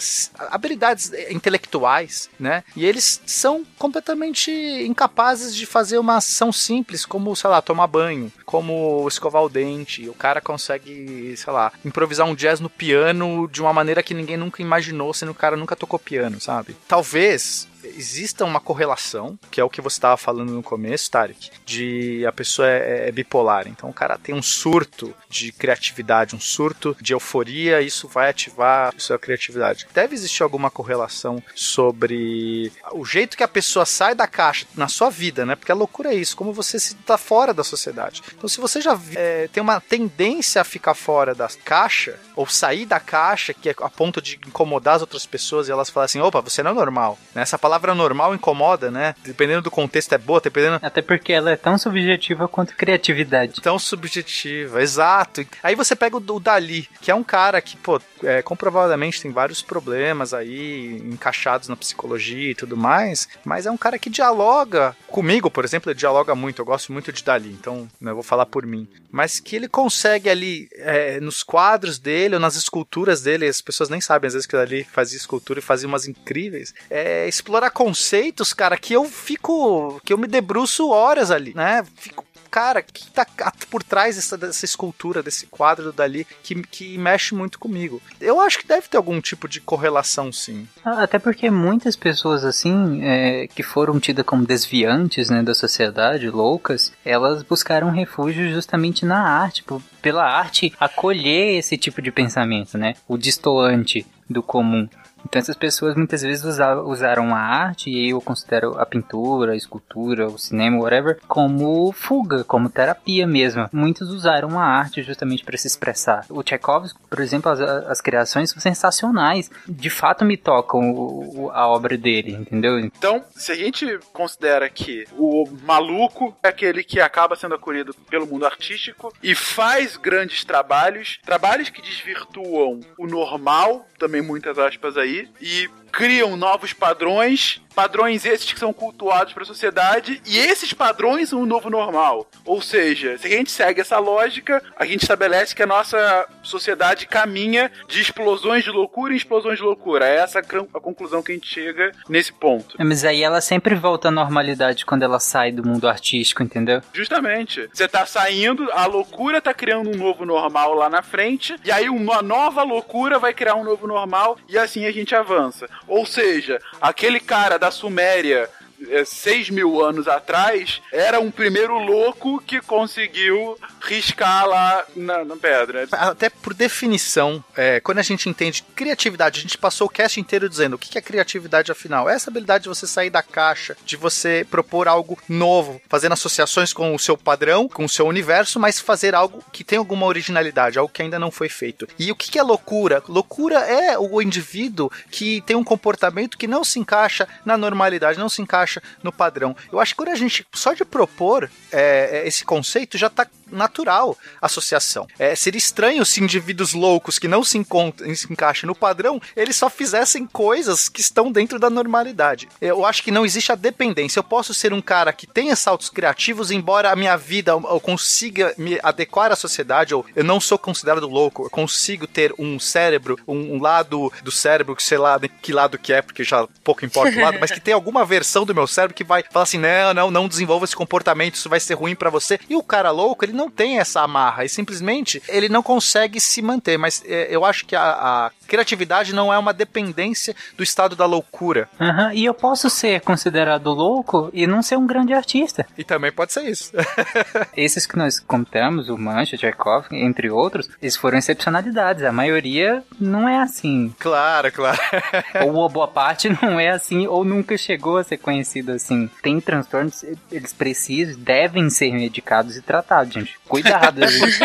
Speaker 6: habilidades intelectuais, né? E eles são completamente incapazes de fazer uma ação simples, como, sei lá, tomar banho, como escovar o dente. O cara consegue, sei lá, improvisar um jazz no piano de uma maneira que ninguém nunca imaginou, sendo que o cara nunca tocou piano, sabe? Talvez exista uma correlação, que é o que você estava falando no começo, Tarek, de a pessoa é, é bipolar. Então o cara tem um surto de criatividade, um surto de euforia, isso vai ativar a sua criatividade. Deve existir alguma correlação sobre o jeito que a pessoa sai da caixa na sua vida, né? Porque a loucura é isso, como você se tá fora da sociedade. Então se você já é, tem uma tendência a ficar fora da caixa, ou sair da caixa, que é a ponto de incomodar as outras pessoas e elas falam assim, opa, você não é normal. Né? Essa palavra normal incomoda, né? Dependendo do contexto é boa, dependendo...
Speaker 7: Até porque ela é tão subjetiva quanto criatividade.
Speaker 6: Tão subjetiva, exato. Aí você pega o, o Dali, que é um cara que, pô, é, comprovadamente tem vários problemas aí encaixados na psicologia e tudo mais, mas é um cara que dialoga comigo, por exemplo, ele dialoga muito, eu gosto muito de Dali, então né, eu vou falar por mim. Mas que ele consegue ali, é, nos quadros dele ou nas esculturas dele, as pessoas nem sabem às vezes que o Dali fazia escultura e fazia umas incríveis, é, explorar conceitos, cara, que eu fico, que eu me debruço horas ali, né? Fico cara, que tá por trás dessa, dessa escultura, desse quadro dali, que, que mexe muito comigo. Eu acho que deve ter algum tipo de correlação, sim.
Speaker 7: Até porque muitas pessoas assim, é, que foram tidas como desviantes né, da sociedade, loucas, elas buscaram refúgio justamente na arte, pela arte acolher esse tipo de pensamento, né? O distoante do comum. Então essas pessoas muitas vezes usa- usaram a arte, e eu considero a pintura, a escultura, o cinema, whatever, como fuga, como terapia mesmo. Muitos usaram a arte justamente para se expressar. O Tchaikovsky, por exemplo, as, as criações são sensacionais. De fato me tocam o- a obra dele, entendeu?
Speaker 3: Então, se a gente considera que o maluco é aquele que acaba sendo acolhido pelo mundo artístico e faz grandes trabalhos, trabalhos que desvirtuam o normal, também muitas aspas aí, e criam novos padrões, padrões esses que são cultuados para a sociedade, e esses padrões são o novo normal. Ou seja, se a gente segue essa lógica, a gente estabelece que a nossa sociedade caminha de explosões de loucura em explosões de loucura. É essa a conclusão que a gente chega nesse ponto.
Speaker 7: É, Mas aí ela sempre volta à normalidade quando ela sai do mundo artístico, entendeu?
Speaker 3: Justamente. Você tá saindo, a loucura tá criando um novo normal lá na frente, e aí uma nova loucura vai criar um novo normal, e assim a gente avança. Ou seja, aquele cara da Suméria. É, Seis mil anos atrás, era um primeiro louco que conseguiu riscar lá na, na pedra.
Speaker 6: Até por definição, é, quando a gente entende criatividade, a gente passou o cast inteiro dizendo o que é criatividade afinal. É essa habilidade de você sair da caixa, de você propor algo novo, fazendo associações com o seu padrão, com o seu universo, mas fazer algo que tem alguma originalidade, algo que ainda não foi feito. E o que é loucura? Loucura é o indivíduo que tem um comportamento que não se encaixa na normalidade, não se encaixa no padrão. Eu acho que quando a gente, só de propor é, é, esse conceito, já tá natural associação. É, seria estranho se indivíduos loucos que não se, encontram, se encaixam no padrão, eles só fizessem coisas que estão dentro da normalidade. Eu acho que não existe a dependência. Eu posso ser um cara que tenha saltos criativos, embora a minha vida eu consiga me adequar à sociedade, ou eu não sou considerado louco, eu consigo ter um cérebro, um, um lado do cérebro que sei lá que lado que é, porque já pouco importa o lado, mas que tem alguma versão do meu cérebro que vai falar assim: não, não, não desenvolva esse comportamento, isso vai ser ruim pra você. E o cara louco, ele não tem essa amarra, e simplesmente ele não consegue se manter. Mas é, eu acho que a, a criatividade não é uma dependência do estado da loucura.
Speaker 7: Aham, E eu posso ser considerado louco e não ser um grande artista.
Speaker 6: E também pode ser isso. *laughs*
Speaker 7: Esses que nós contamos, o Mancha, Tchaikovsky, entre outros, eles foram excepcionalidades. A maioria não é assim.
Speaker 6: Claro, claro. *laughs*
Speaker 7: ou a boa parte *laughs* não é assim, ou nunca chegou a ser conhecido assim. Tem transtornos, eles precisam, devem ser medicados e tratados, gente. Cuidado. às, vezes,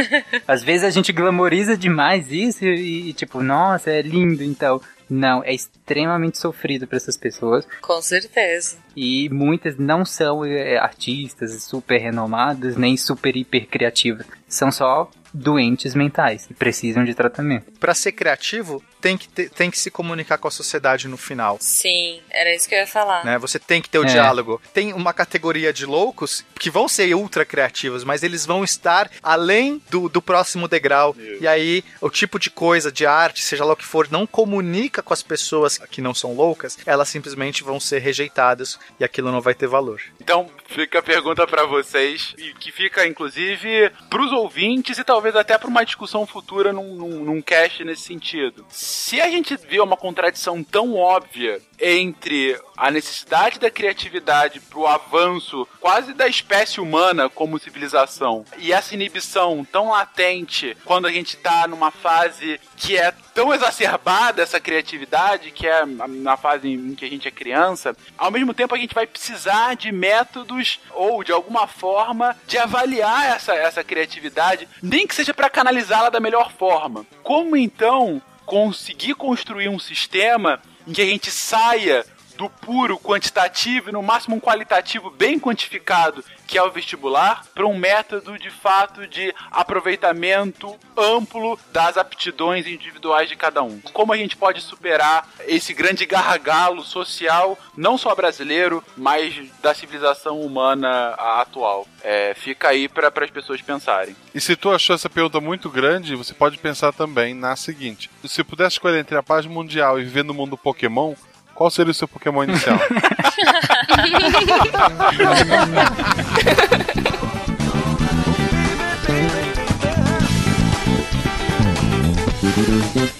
Speaker 7: às vezes a gente glamoriza demais isso e, e tipo, nossa, é lindo, então. Não, é extremamente sofrido para essas pessoas.
Speaker 4: Com certeza.
Speaker 7: E muitas não são é, artistas super renomadas, nem super hiper criativas. São só doentes mentais e precisam de tratamento.
Speaker 6: Para ser criativo, tem que, ter, tem que se comunicar com a sociedade no final.
Speaker 4: Sim, era isso que eu ia falar.
Speaker 6: Né? Você tem que ter o
Speaker 7: É.
Speaker 6: diálogo. Tem uma categoria de loucos que vão ser ultra criativos, mas eles vão estar além do, do próximo degrau. E aí, o tipo de coisa, de arte, seja lá o que for, não comunica com as pessoas que não são loucas, elas simplesmente vão ser rejeitadas e aquilo não vai ter valor.
Speaker 3: Então, fica a pergunta pra vocês, e que fica inclusive pros ouvintes e talvez até pra uma discussão futura num, num, num cast nesse sentido. Se a gente vê uma contradição tão óbvia entre a necessidade da criatividade pro avanço quase da espécie humana como civilização e essa inibição tão latente quando a gente tá numa fase que é tão exacerbada essa criatividade, que é na fase em que a gente é criança, ao mesmo tempo a gente vai precisar de métodos ou de alguma forma de avaliar essa, essa criatividade, nem que seja para canalizá-la da melhor forma. Como então conseguir construir um sistema em que a gente saia do puro quantitativo e no máximo um qualitativo bem quantificado, que é o vestibular, para um método de fato de aproveitamento amplo das aptidões individuais de cada um. Como a gente pode superar esse grande gargalo social, não só brasileiro, mas da civilização humana atual? É, fica aí para as pessoas pensarem.
Speaker 1: E se tu achou essa pergunta muito grande, você pode pensar também na seguinte: se pudesse escolher entre a paz mundial e viver no mundo Pokémon, qual seria o seu Pokémon inicial? *laughs*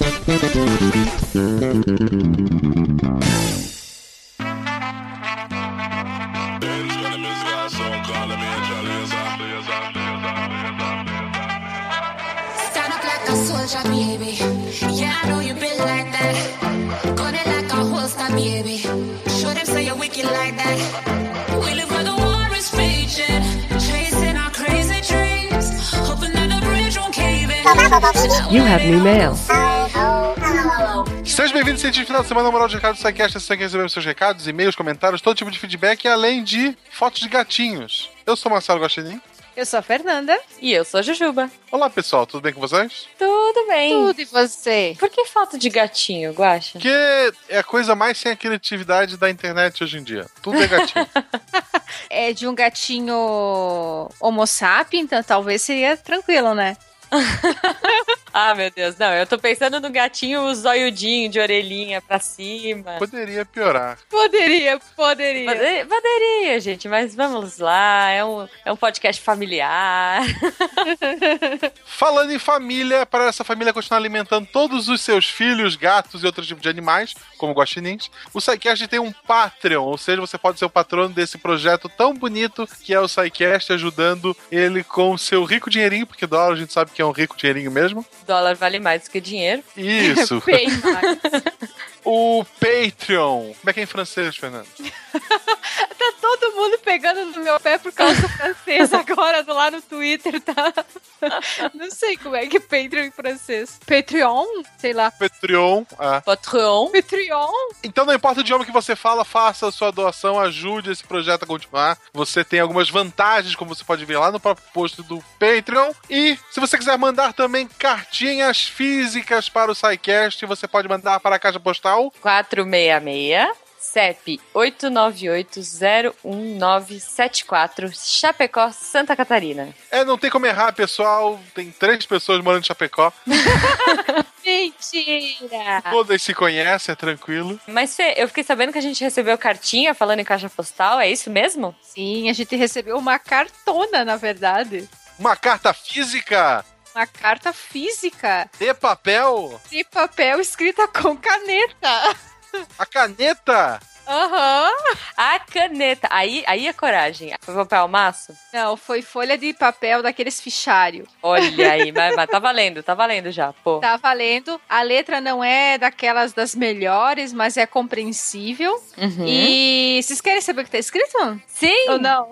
Speaker 13: new mail.
Speaker 1: Seja bem-vindo, cientista final de semana, moral de recado do SciCast. Você que recebemos seus recados, e-mails, comentários, todo tipo de feedback, além de fotos de gatinhos. Eu sou Marcelo Guaxinim.
Speaker 14: Eu sou a Fernanda.
Speaker 4: E eu sou a Jujuba.
Speaker 1: Olá, pessoal, tudo bem com vocês?
Speaker 4: Tudo bem.
Speaker 14: Tudo e você?
Speaker 4: Por que foto de gatinho, Guaxa?
Speaker 1: Porque é a coisa mais sem a criatividade da internet hoje em dia. Tudo é gatinho. *laughs*
Speaker 14: É de um gatinho homo sapiens, então talvez seria tranquilo, né? *laughs*
Speaker 4: ah, meu Deus. Não, eu tô pensando no gatinho zoiudinho, de orelhinha pra cima.
Speaker 1: Poderia piorar.
Speaker 14: Poderia, poderia.
Speaker 4: Poderia, poderia, gente, mas vamos lá. É um, é um podcast familiar. *laughs*
Speaker 1: Falando em família, para essa família continuar alimentando todos os seus filhos, gatos e outros tipos de animais, como guaxinins, o SciCast tem um Patreon, ou seja, você pode ser o patrono desse projeto tão bonito que é o SciCast, ajudando ele com o seu rico dinheirinho, porque dólar a gente sabe que é um rico dinheirinho mesmo.
Speaker 4: Dólar vale mais do que dinheiro.
Speaker 1: Isso. *laughs*
Speaker 14: Bem mais. *laughs*
Speaker 1: o Patreon. Como é que é em francês, Fernando? *laughs*
Speaker 14: tá todo mundo pegando no meu pé por causa do francês *laughs* agora, lá no Twitter, tá? *laughs* Não sei como é que é Patreon em francês. Patreon? Sei lá.
Speaker 1: Patreon. Ah.
Speaker 4: Patreon.
Speaker 14: Patreon?
Speaker 1: Então não importa o idioma que você fala, faça a sua doação, ajude esse projeto a continuar. Você tem algumas vantagens, como você pode ver lá no próprio post do Patreon. E se você quiser mandar também cartinhas físicas para o SciCast, você pode mandar para a caixa postal
Speaker 4: 466 CEP 898-01974, Chapecó, Santa Catarina.
Speaker 1: É, não tem como errar, pessoal. Tem três pessoas morando em Chapecó. *laughs*
Speaker 14: Mentira!
Speaker 1: Todas se conhecem, é tranquilo.
Speaker 4: Mas Fê, eu fiquei sabendo que a gente recebeu cartinha falando em caixa postal, é isso mesmo?
Speaker 14: Sim, a gente recebeu uma cartona, na verdade.
Speaker 1: Uma carta física?
Speaker 14: Uma carta física.
Speaker 1: De papel?
Speaker 14: De papel escrita com caneta. *laughs*
Speaker 1: A caneta?
Speaker 14: Aham. Uhum.
Speaker 4: A caneta. Aí, aí a coragem. Foi papel maço?
Speaker 14: Não, foi folha de papel daqueles fichário.
Speaker 4: Olha aí, mas, mas tá *laughs* valendo, tá valendo já, pô.
Speaker 14: Tá valendo. A letra não é daquelas das melhores, mas é compreensível.
Speaker 4: Uhum.
Speaker 14: E vocês querem saber o que tá escrito?
Speaker 4: Sim.
Speaker 14: Ou não?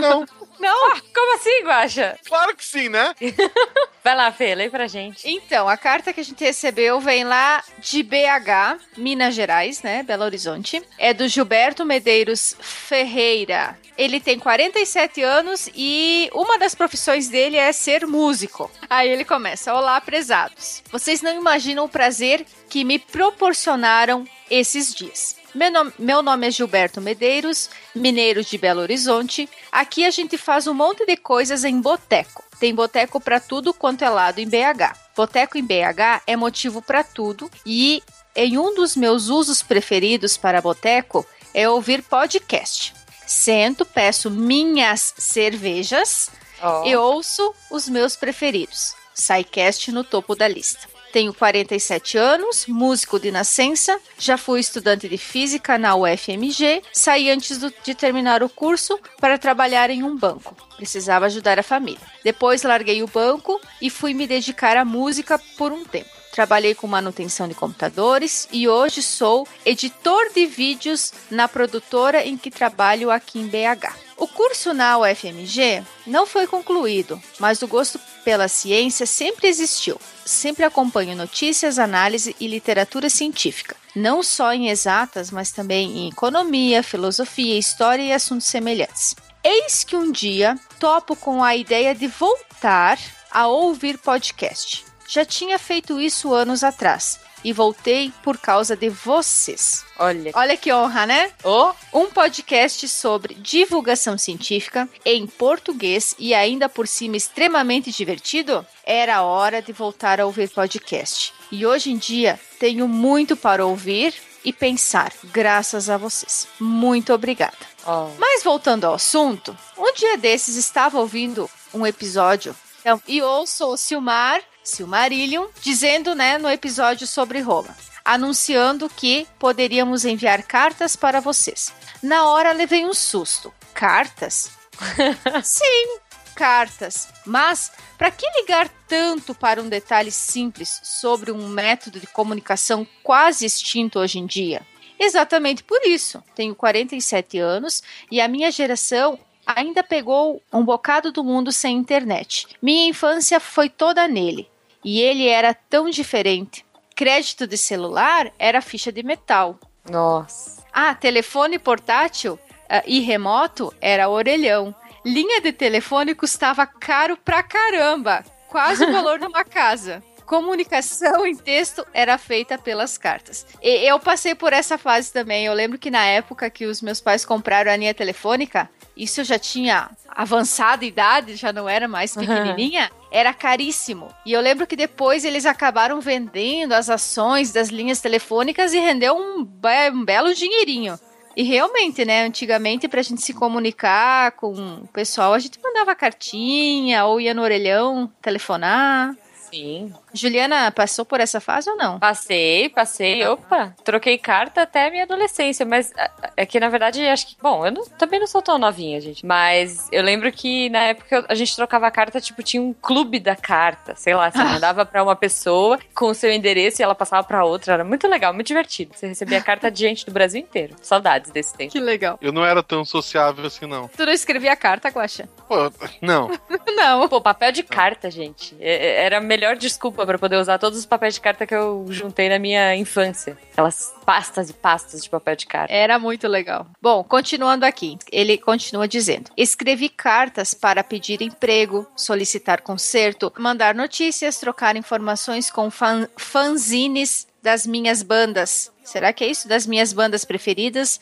Speaker 1: Não. *laughs*
Speaker 14: Não?
Speaker 4: Ah, como assim, Guaxa?
Speaker 1: Claro que sim, né? *laughs*
Speaker 4: Vai lá, Fê, lê pra gente.
Speaker 14: Então, a carta que a gente recebeu vem lá de BH, Minas Gerais, né? Belo Horizonte. É do Gilberto Medeiros Ferreira. Ele tem 47 anos e uma das profissões dele é ser músico. Aí ele começa: Olá, prezados. Vocês não imaginam o prazer que me proporcionaram esses dias. Meu nome, meu nome, é Gilberto Medeiros, mineiro de Belo Horizonte. Aqui a gente faz um monte de coisas em boteco. Tem boteco para tudo quanto é lado em BH. Boteco em BH é motivo para tudo e em um dos meus usos preferidos para boteco é ouvir podcast. Sento, peço minhas cervejas
Speaker 4: Oh.
Speaker 14: e ouço os meus preferidos. SciCast no topo da lista. Tenho 47 anos, músico de nascença, já fui estudante de física na UFMG, saí antes do- de terminar o curso para trabalhar em um banco. Precisava ajudar a família. Depois larguei o banco e fui me dedicar à música por um tempo. Trabalhei com manutenção de computadores e hoje sou editor de vídeos na produtora em que trabalho aqui em BH. O curso na UFMG não foi concluído, mas o gosto pela ciência sempre existiu. Sempre acompanho notícias, análise e literatura científica, não só em exatas, mas também em economia, filosofia, história e assuntos semelhantes. Eis que um dia topo com a ideia de voltar a ouvir podcast. Já tinha feito isso anos atrás e voltei por causa de vocês.
Speaker 4: Olha.
Speaker 14: Olha que honra, né?
Speaker 4: Oh.
Speaker 14: Um podcast sobre divulgação científica em português e ainda por cima extremamente divertido? Era hora de voltar a ouvir podcast. E hoje em dia tenho muito para ouvir e pensar, graças a vocês. Muito obrigada.
Speaker 4: Oh.
Speaker 14: Mas voltando ao assunto, um dia desses estava ouvindo um episódio então, e ouço o Silmar, Silmarillion, dizendo, né, no episódio sobre Roma, anunciando que poderíamos enviar cartas para vocês. Na hora levei um susto. Cartas? *laughs* Sim, cartas. Mas para que ligar tanto para um detalhe simples sobre um método de comunicação quase extinto hoje em dia? Exatamente por isso. Tenho 47 anos e a minha geração ainda pegou um bocado do mundo sem internet. Minha infância foi toda nele. e ele era tão diferente. Crédito de celular era ficha de metal.
Speaker 4: Nossa.
Speaker 14: Ah, telefone portátil ah, e remoto era orelhão. Linha de telefone custava caro pra caramba, quase o *laughs* valor de uma casa. Comunicação em texto era feita pelas cartas. E eu passei por essa fase também. Eu lembro que na época que os meus pais compraram a linha telefônica, isso eu já tinha avançada idade, já não era mais pequenininha, era caríssimo. E eu lembro que depois eles acabaram vendendo as ações das linhas telefônicas e rendeu um, be um belo dinheirinho. E realmente, né, antigamente pra gente se comunicar com o pessoal, a gente mandava cartinha ou ia no orelhão telefonar.
Speaker 4: Sim.
Speaker 14: Juliana passou por essa fase ou não?
Speaker 4: Passei, passei. Opa, troquei carta até a minha adolescência, mas ah, é que na verdade acho que. Bom, eu não- também não sou tão novinha, gente. Mas eu lembro que na época a gente trocava carta, tipo, tinha um clube da carta. Sei lá, você *laughs* mandava pra uma pessoa com o seu endereço e ela passava pra outra. Era muito legal, muito divertido. Você recebia carta de gente do Brasil inteiro. Saudades desse tempo.
Speaker 14: Que legal.
Speaker 1: Eu não era tão sociável assim, não.
Speaker 14: Tu não escrevia carta, Guaxa?
Speaker 1: Pô, não. *laughs*
Speaker 14: não.
Speaker 4: Pô, papel de carta, gente. É- é- Era a melhor desculpa pra poder usar todos os papéis de carta que eu juntei na minha infância. Aquelas pastas e pastas de papel de carta.
Speaker 14: Era muito legal. Bom, continuando aqui, ele continua dizendo: Escrevi cartas para pedir emprego, solicitar conserto, mandar notícias, trocar informações com fan fanzines das minhas bandas. Será que é isso? Das minhas bandas preferidas?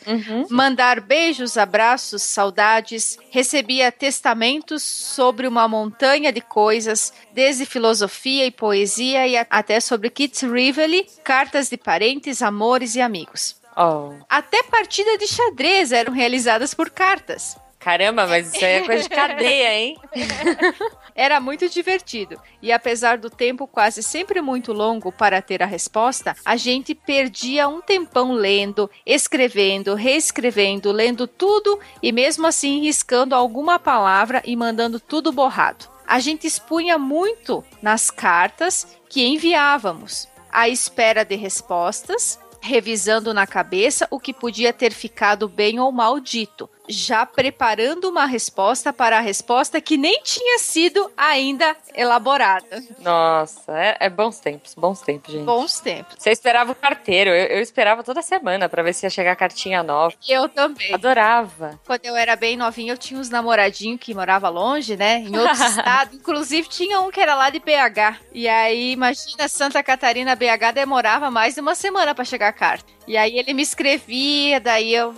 Speaker 14: Mandar beijos, abraços, saudades. Recebia testamentos sobre uma montanha de coisas, desde filosofia e poesia e até sobre Kit Rivoli, cartas de parentes, amores e amigos.
Speaker 4: Oh.
Speaker 14: Até partida de xadrez eram realizadas por cartas.
Speaker 4: Caramba, mas isso aí é coisa de cadeia, hein? *laughs*
Speaker 14: Era muito divertido. E apesar do tempo quase sempre muito longo para ter a resposta, a gente perdia um tempão lendo, escrevendo, reescrevendo, lendo tudo e mesmo assim riscando alguma palavra e mandando tudo borrado. A gente expunha muito nas cartas que enviávamos, à espera de respostas, revisando na cabeça o que podia ter ficado bem ou mal dito, já preparando uma resposta para a resposta que nem tinha sido ainda elaborada.
Speaker 4: Nossa, é, é bons tempos, bons tempos, gente.
Speaker 14: Bons tempos.
Speaker 4: Você esperava o carteiro, eu, eu esperava toda semana pra ver se ia chegar a cartinha nova.
Speaker 14: Eu também.
Speaker 4: Adorava.
Speaker 14: Quando eu era bem novinha, eu tinha uns namoradinhos que morava longe, né? Em outro *laughs* estado. Inclusive, tinha um que era lá de BH. E aí, imagina, Santa Catarina, BH, demorava mais de uma semana pra chegar a carta. E aí ele me escrevia, daí eu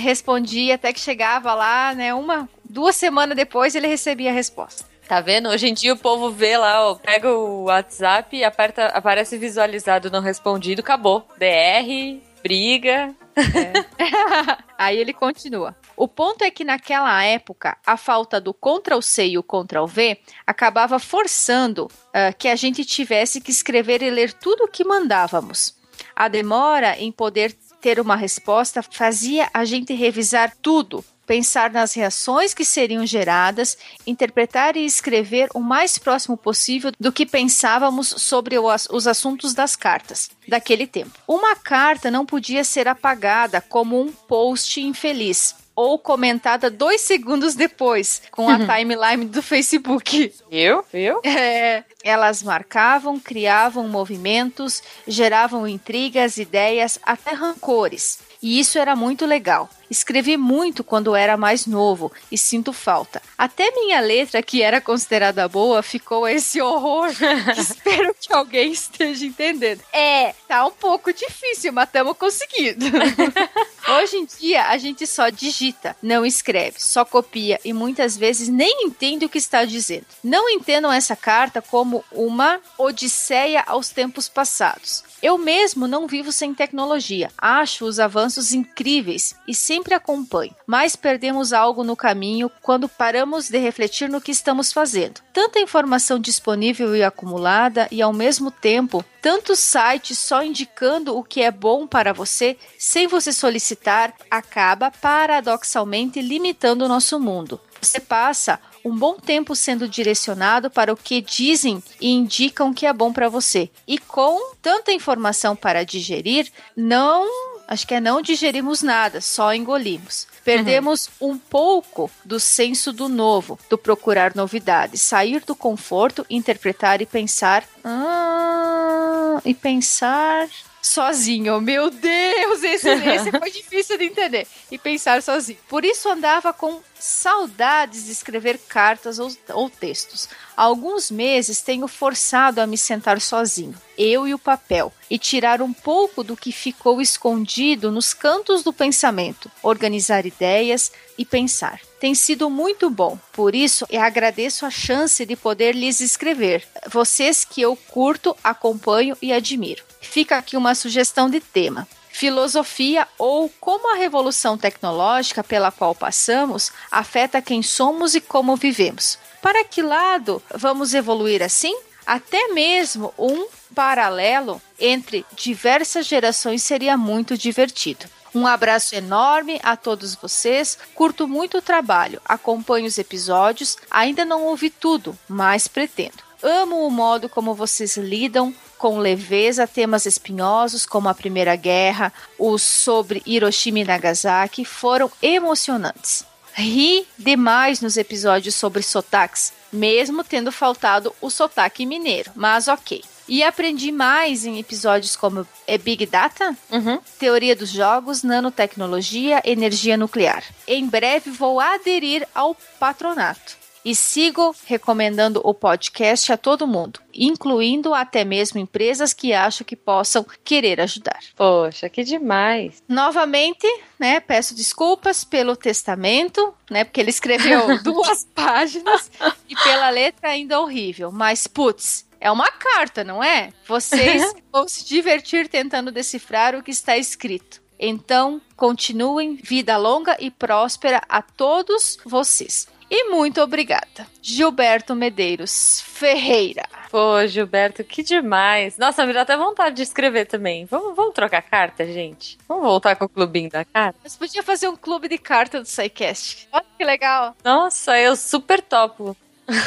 Speaker 14: respondia até que chegava lá, né? Uma, duas semanas depois ele recebia a resposta.
Speaker 4: Tá vendo? Hoje em dia o povo vê lá, ó, pega o WhatsApp aperta, aparece visualizado não respondido, acabou. DR, briga. *laughs*
Speaker 14: Aí ele continua. O ponto é que naquela época, a falta do Ctrl C e o Ctrl V acabava forçando ah, que a gente tivesse que escrever e ler tudo o que mandávamos. A demora em poder ter uma resposta fazia a gente revisar tudo, pensar nas reações que seriam geradas, interpretar e escrever o mais próximo possível do que pensávamos sobre os assuntos das cartas daquele tempo. Uma carta não podia ser apagada como um post infeliz. Ou comentada dois segundos depois, com a timeline do Facebook.
Speaker 4: Viu? Viu?
Speaker 14: É, elas marcavam, criavam movimentos, geravam intrigas, ideias, até rancores. E isso era muito legal. Escrevi muito quando era mais novo e sinto falta. Até minha letra, que era considerada boa, ficou esse horror. *laughs* Espero que alguém esteja entendendo. É, tá um pouco difícil, mas estamos conseguindo. *laughs* Hoje em dia, a gente só digita, não escreve, só copia e muitas vezes nem entende o que está dizendo. Não entendam essa carta como uma odisseia aos tempos passados. Eu mesmo não vivo sem tecnologia. Acho os avanços incríveis e sempre acompanho, mas perdemos algo no caminho quando paramos de refletir no que estamos fazendo. Tanta informação disponível e acumulada e ao mesmo tempo tantos sites só indicando o que é bom para você sem você solicitar acaba paradoxalmente limitando o nosso mundo. Você passa um bom tempo sendo direcionado para o que dizem e indicam que é bom para você. E com tanta informação para digerir, não acho que é não digerimos nada, só engolimos. Perdemos um pouco do senso do novo, do procurar novidades, sair do conforto, interpretar e pensar. Ah, e pensar sozinho. Meu Deus, esse, *laughs* esse foi difícil de entender. E pensar sozinho. Por isso andava com saudades de escrever cartas ou, ou textos. Há alguns meses tenho forçado a me sentar sozinho, eu e o papel, e tirar um pouco do que ficou escondido nos cantos do pensamento, organizar ideias e pensar. Tem sido muito bom, por isso eu agradeço a chance de poder lhes escrever, vocês que eu curto, acompanho e admiro. Fica aqui uma sugestão de tema filosofia ou como a revolução tecnológica pela qual passamos afeta quem somos e como vivemos. Para que lado vamos evoluir assim? Até mesmo um paralelo entre diversas gerações seria muito divertido. Um abraço enorme a todos vocês. Curto muito o trabalho, acompanho os episódios, ainda não ouvi tudo, mas pretendo. Amo o modo como vocês lidam com leveza temas espinhosos como a Primeira Guerra, os sobre Hiroshima e Nagasaki foram emocionantes. Ri demais nos episódios sobre sotaques, mesmo tendo faltado o sotaque mineiro, mas ok. E aprendi mais em episódios como é Big Data,
Speaker 4: uhum.
Speaker 14: Teoria dos Jogos, Nanotecnologia, Energia Nuclear. Em breve vou aderir ao patronato. E sigo recomendando o podcast a todo mundo, incluindo até mesmo empresas que acham que possam querer ajudar.
Speaker 4: Poxa, que demais.
Speaker 14: Novamente, né, peço desculpas pelo testamento, né, porque ele escreveu *laughs* duas páginas e pela letra ainda horrível, mas putz, é uma carta, não é? Vocês *laughs* vão se divertir tentando decifrar o que está escrito. Então, continuem, vida longa e próspera a todos vocês. E muito obrigada. Gilberto Medeiros Ferreira.
Speaker 4: Pô, Gilberto, que demais. Nossa, me dá até vontade de escrever também. Vamos, vamos trocar carta, gente? Vamos voltar com o clubinho da carta?
Speaker 14: Você podia fazer um clube de carta do SciCast. Olha que legal.
Speaker 4: Nossa, eu super topo.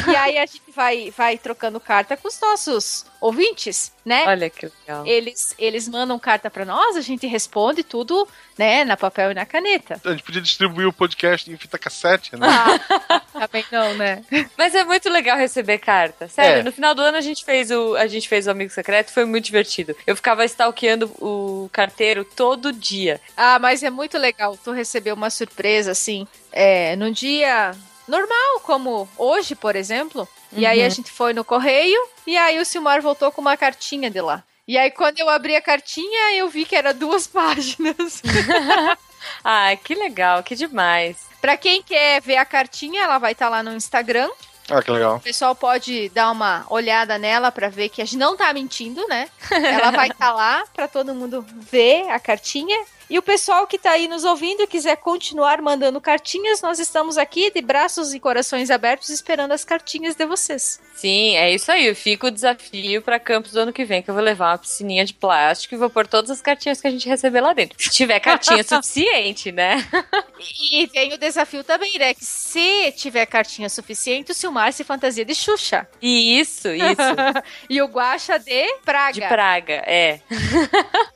Speaker 14: E aí a gente vai, vai trocando carta com os nossos ouvintes, né?
Speaker 4: Olha que legal.
Speaker 14: Eles, eles mandam carta para nós, a gente responde tudo, né, na papel e na caneta.
Speaker 1: A gente podia distribuir o podcast em fita cassete, né?
Speaker 14: Ah, *laughs* também não, né?
Speaker 4: Mas é muito legal receber carta. Sério,
Speaker 1: É.
Speaker 4: no final do ano a gente fez o a gente fez o amigo secreto, foi muito divertido. Eu ficava stalkeando o carteiro todo dia.
Speaker 14: Ah, mas é muito legal tu receber uma surpresa, assim, é, num dia normal, como hoje, por exemplo. E aí a
Speaker 4: Uhum.
Speaker 14: gente foi no correio, e aí o Silmar voltou com uma cartinha de lá. E aí, quando eu abri a cartinha, eu vi que era duas *laughs* páginas. *laughs*
Speaker 4: Ah, que legal, que demais.
Speaker 14: Pra quem quer ver a cartinha, ela vai estar lá no Instagram.
Speaker 1: Ah, que legal.
Speaker 14: O pessoal pode dar uma olhada nela pra ver que a gente não tá mentindo, né? Ela vai estar lá pra todo mundo ver a cartinha. E o pessoal que tá aí nos ouvindo e quiser continuar mandando cartinhas, nós estamos aqui de braços e corações abertos esperando as cartinhas de vocês.
Speaker 4: Sim, é isso aí. Fica o desafio pra campus do ano que vem, que eu vou levar uma piscininha de plástico e vou pôr todas as cartinhas que a gente receber lá dentro. Se tiver cartinha *laughs* suficiente, né?
Speaker 14: E vem o desafio também, né? Que se tiver cartinha suficiente, o Silmar se fantasia de Xuxa.
Speaker 4: Isso, isso. *laughs*
Speaker 14: e o Guaxa de Praga.
Speaker 4: De praga, é.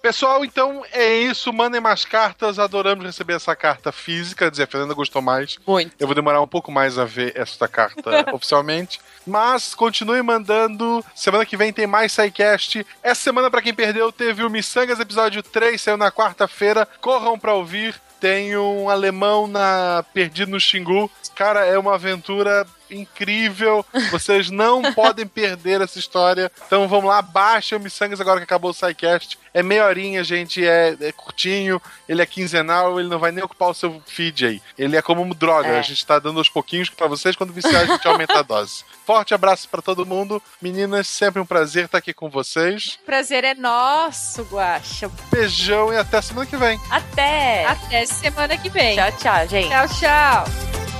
Speaker 1: Pessoal, então é isso. Mandem mais cartas. Adoramos receber essa carta física. Dizer, a Fernanda gostou mais.
Speaker 4: Muito.
Speaker 1: Eu vou demorar um pouco mais a ver esta carta *laughs* oficialmente. Mas continue mandando. Semana que vem tem mais SciCast. Essa semana, pra quem perdeu, teve o Missangas episódio 3, saiu na quarta-feira. Corram pra ouvir. Tem um alemão na perdido no Xingu. Cara, é uma aventura incrível. Vocês não *laughs* podem perder essa história. Então vamos lá, baixa o Missangas agora que acabou o SciCast. É meia horinha, gente, é, é curtinho, ele é quinzenal, ele não vai nem ocupar o seu feed aí. Ele é como uma droga,
Speaker 4: É.
Speaker 1: a gente tá dando aos pouquinhos pra vocês, quando viciar a gente aumenta a dose. *laughs* Forte abraço pra todo mundo. Meninas, sempre um prazer estar aqui com vocês.
Speaker 14: Prazer é nosso, Guaxa.
Speaker 1: Beijão e até semana que vem.
Speaker 4: Até!
Speaker 14: Até semana que vem.
Speaker 4: Tchau, tchau, gente.
Speaker 14: Tchau, tchau.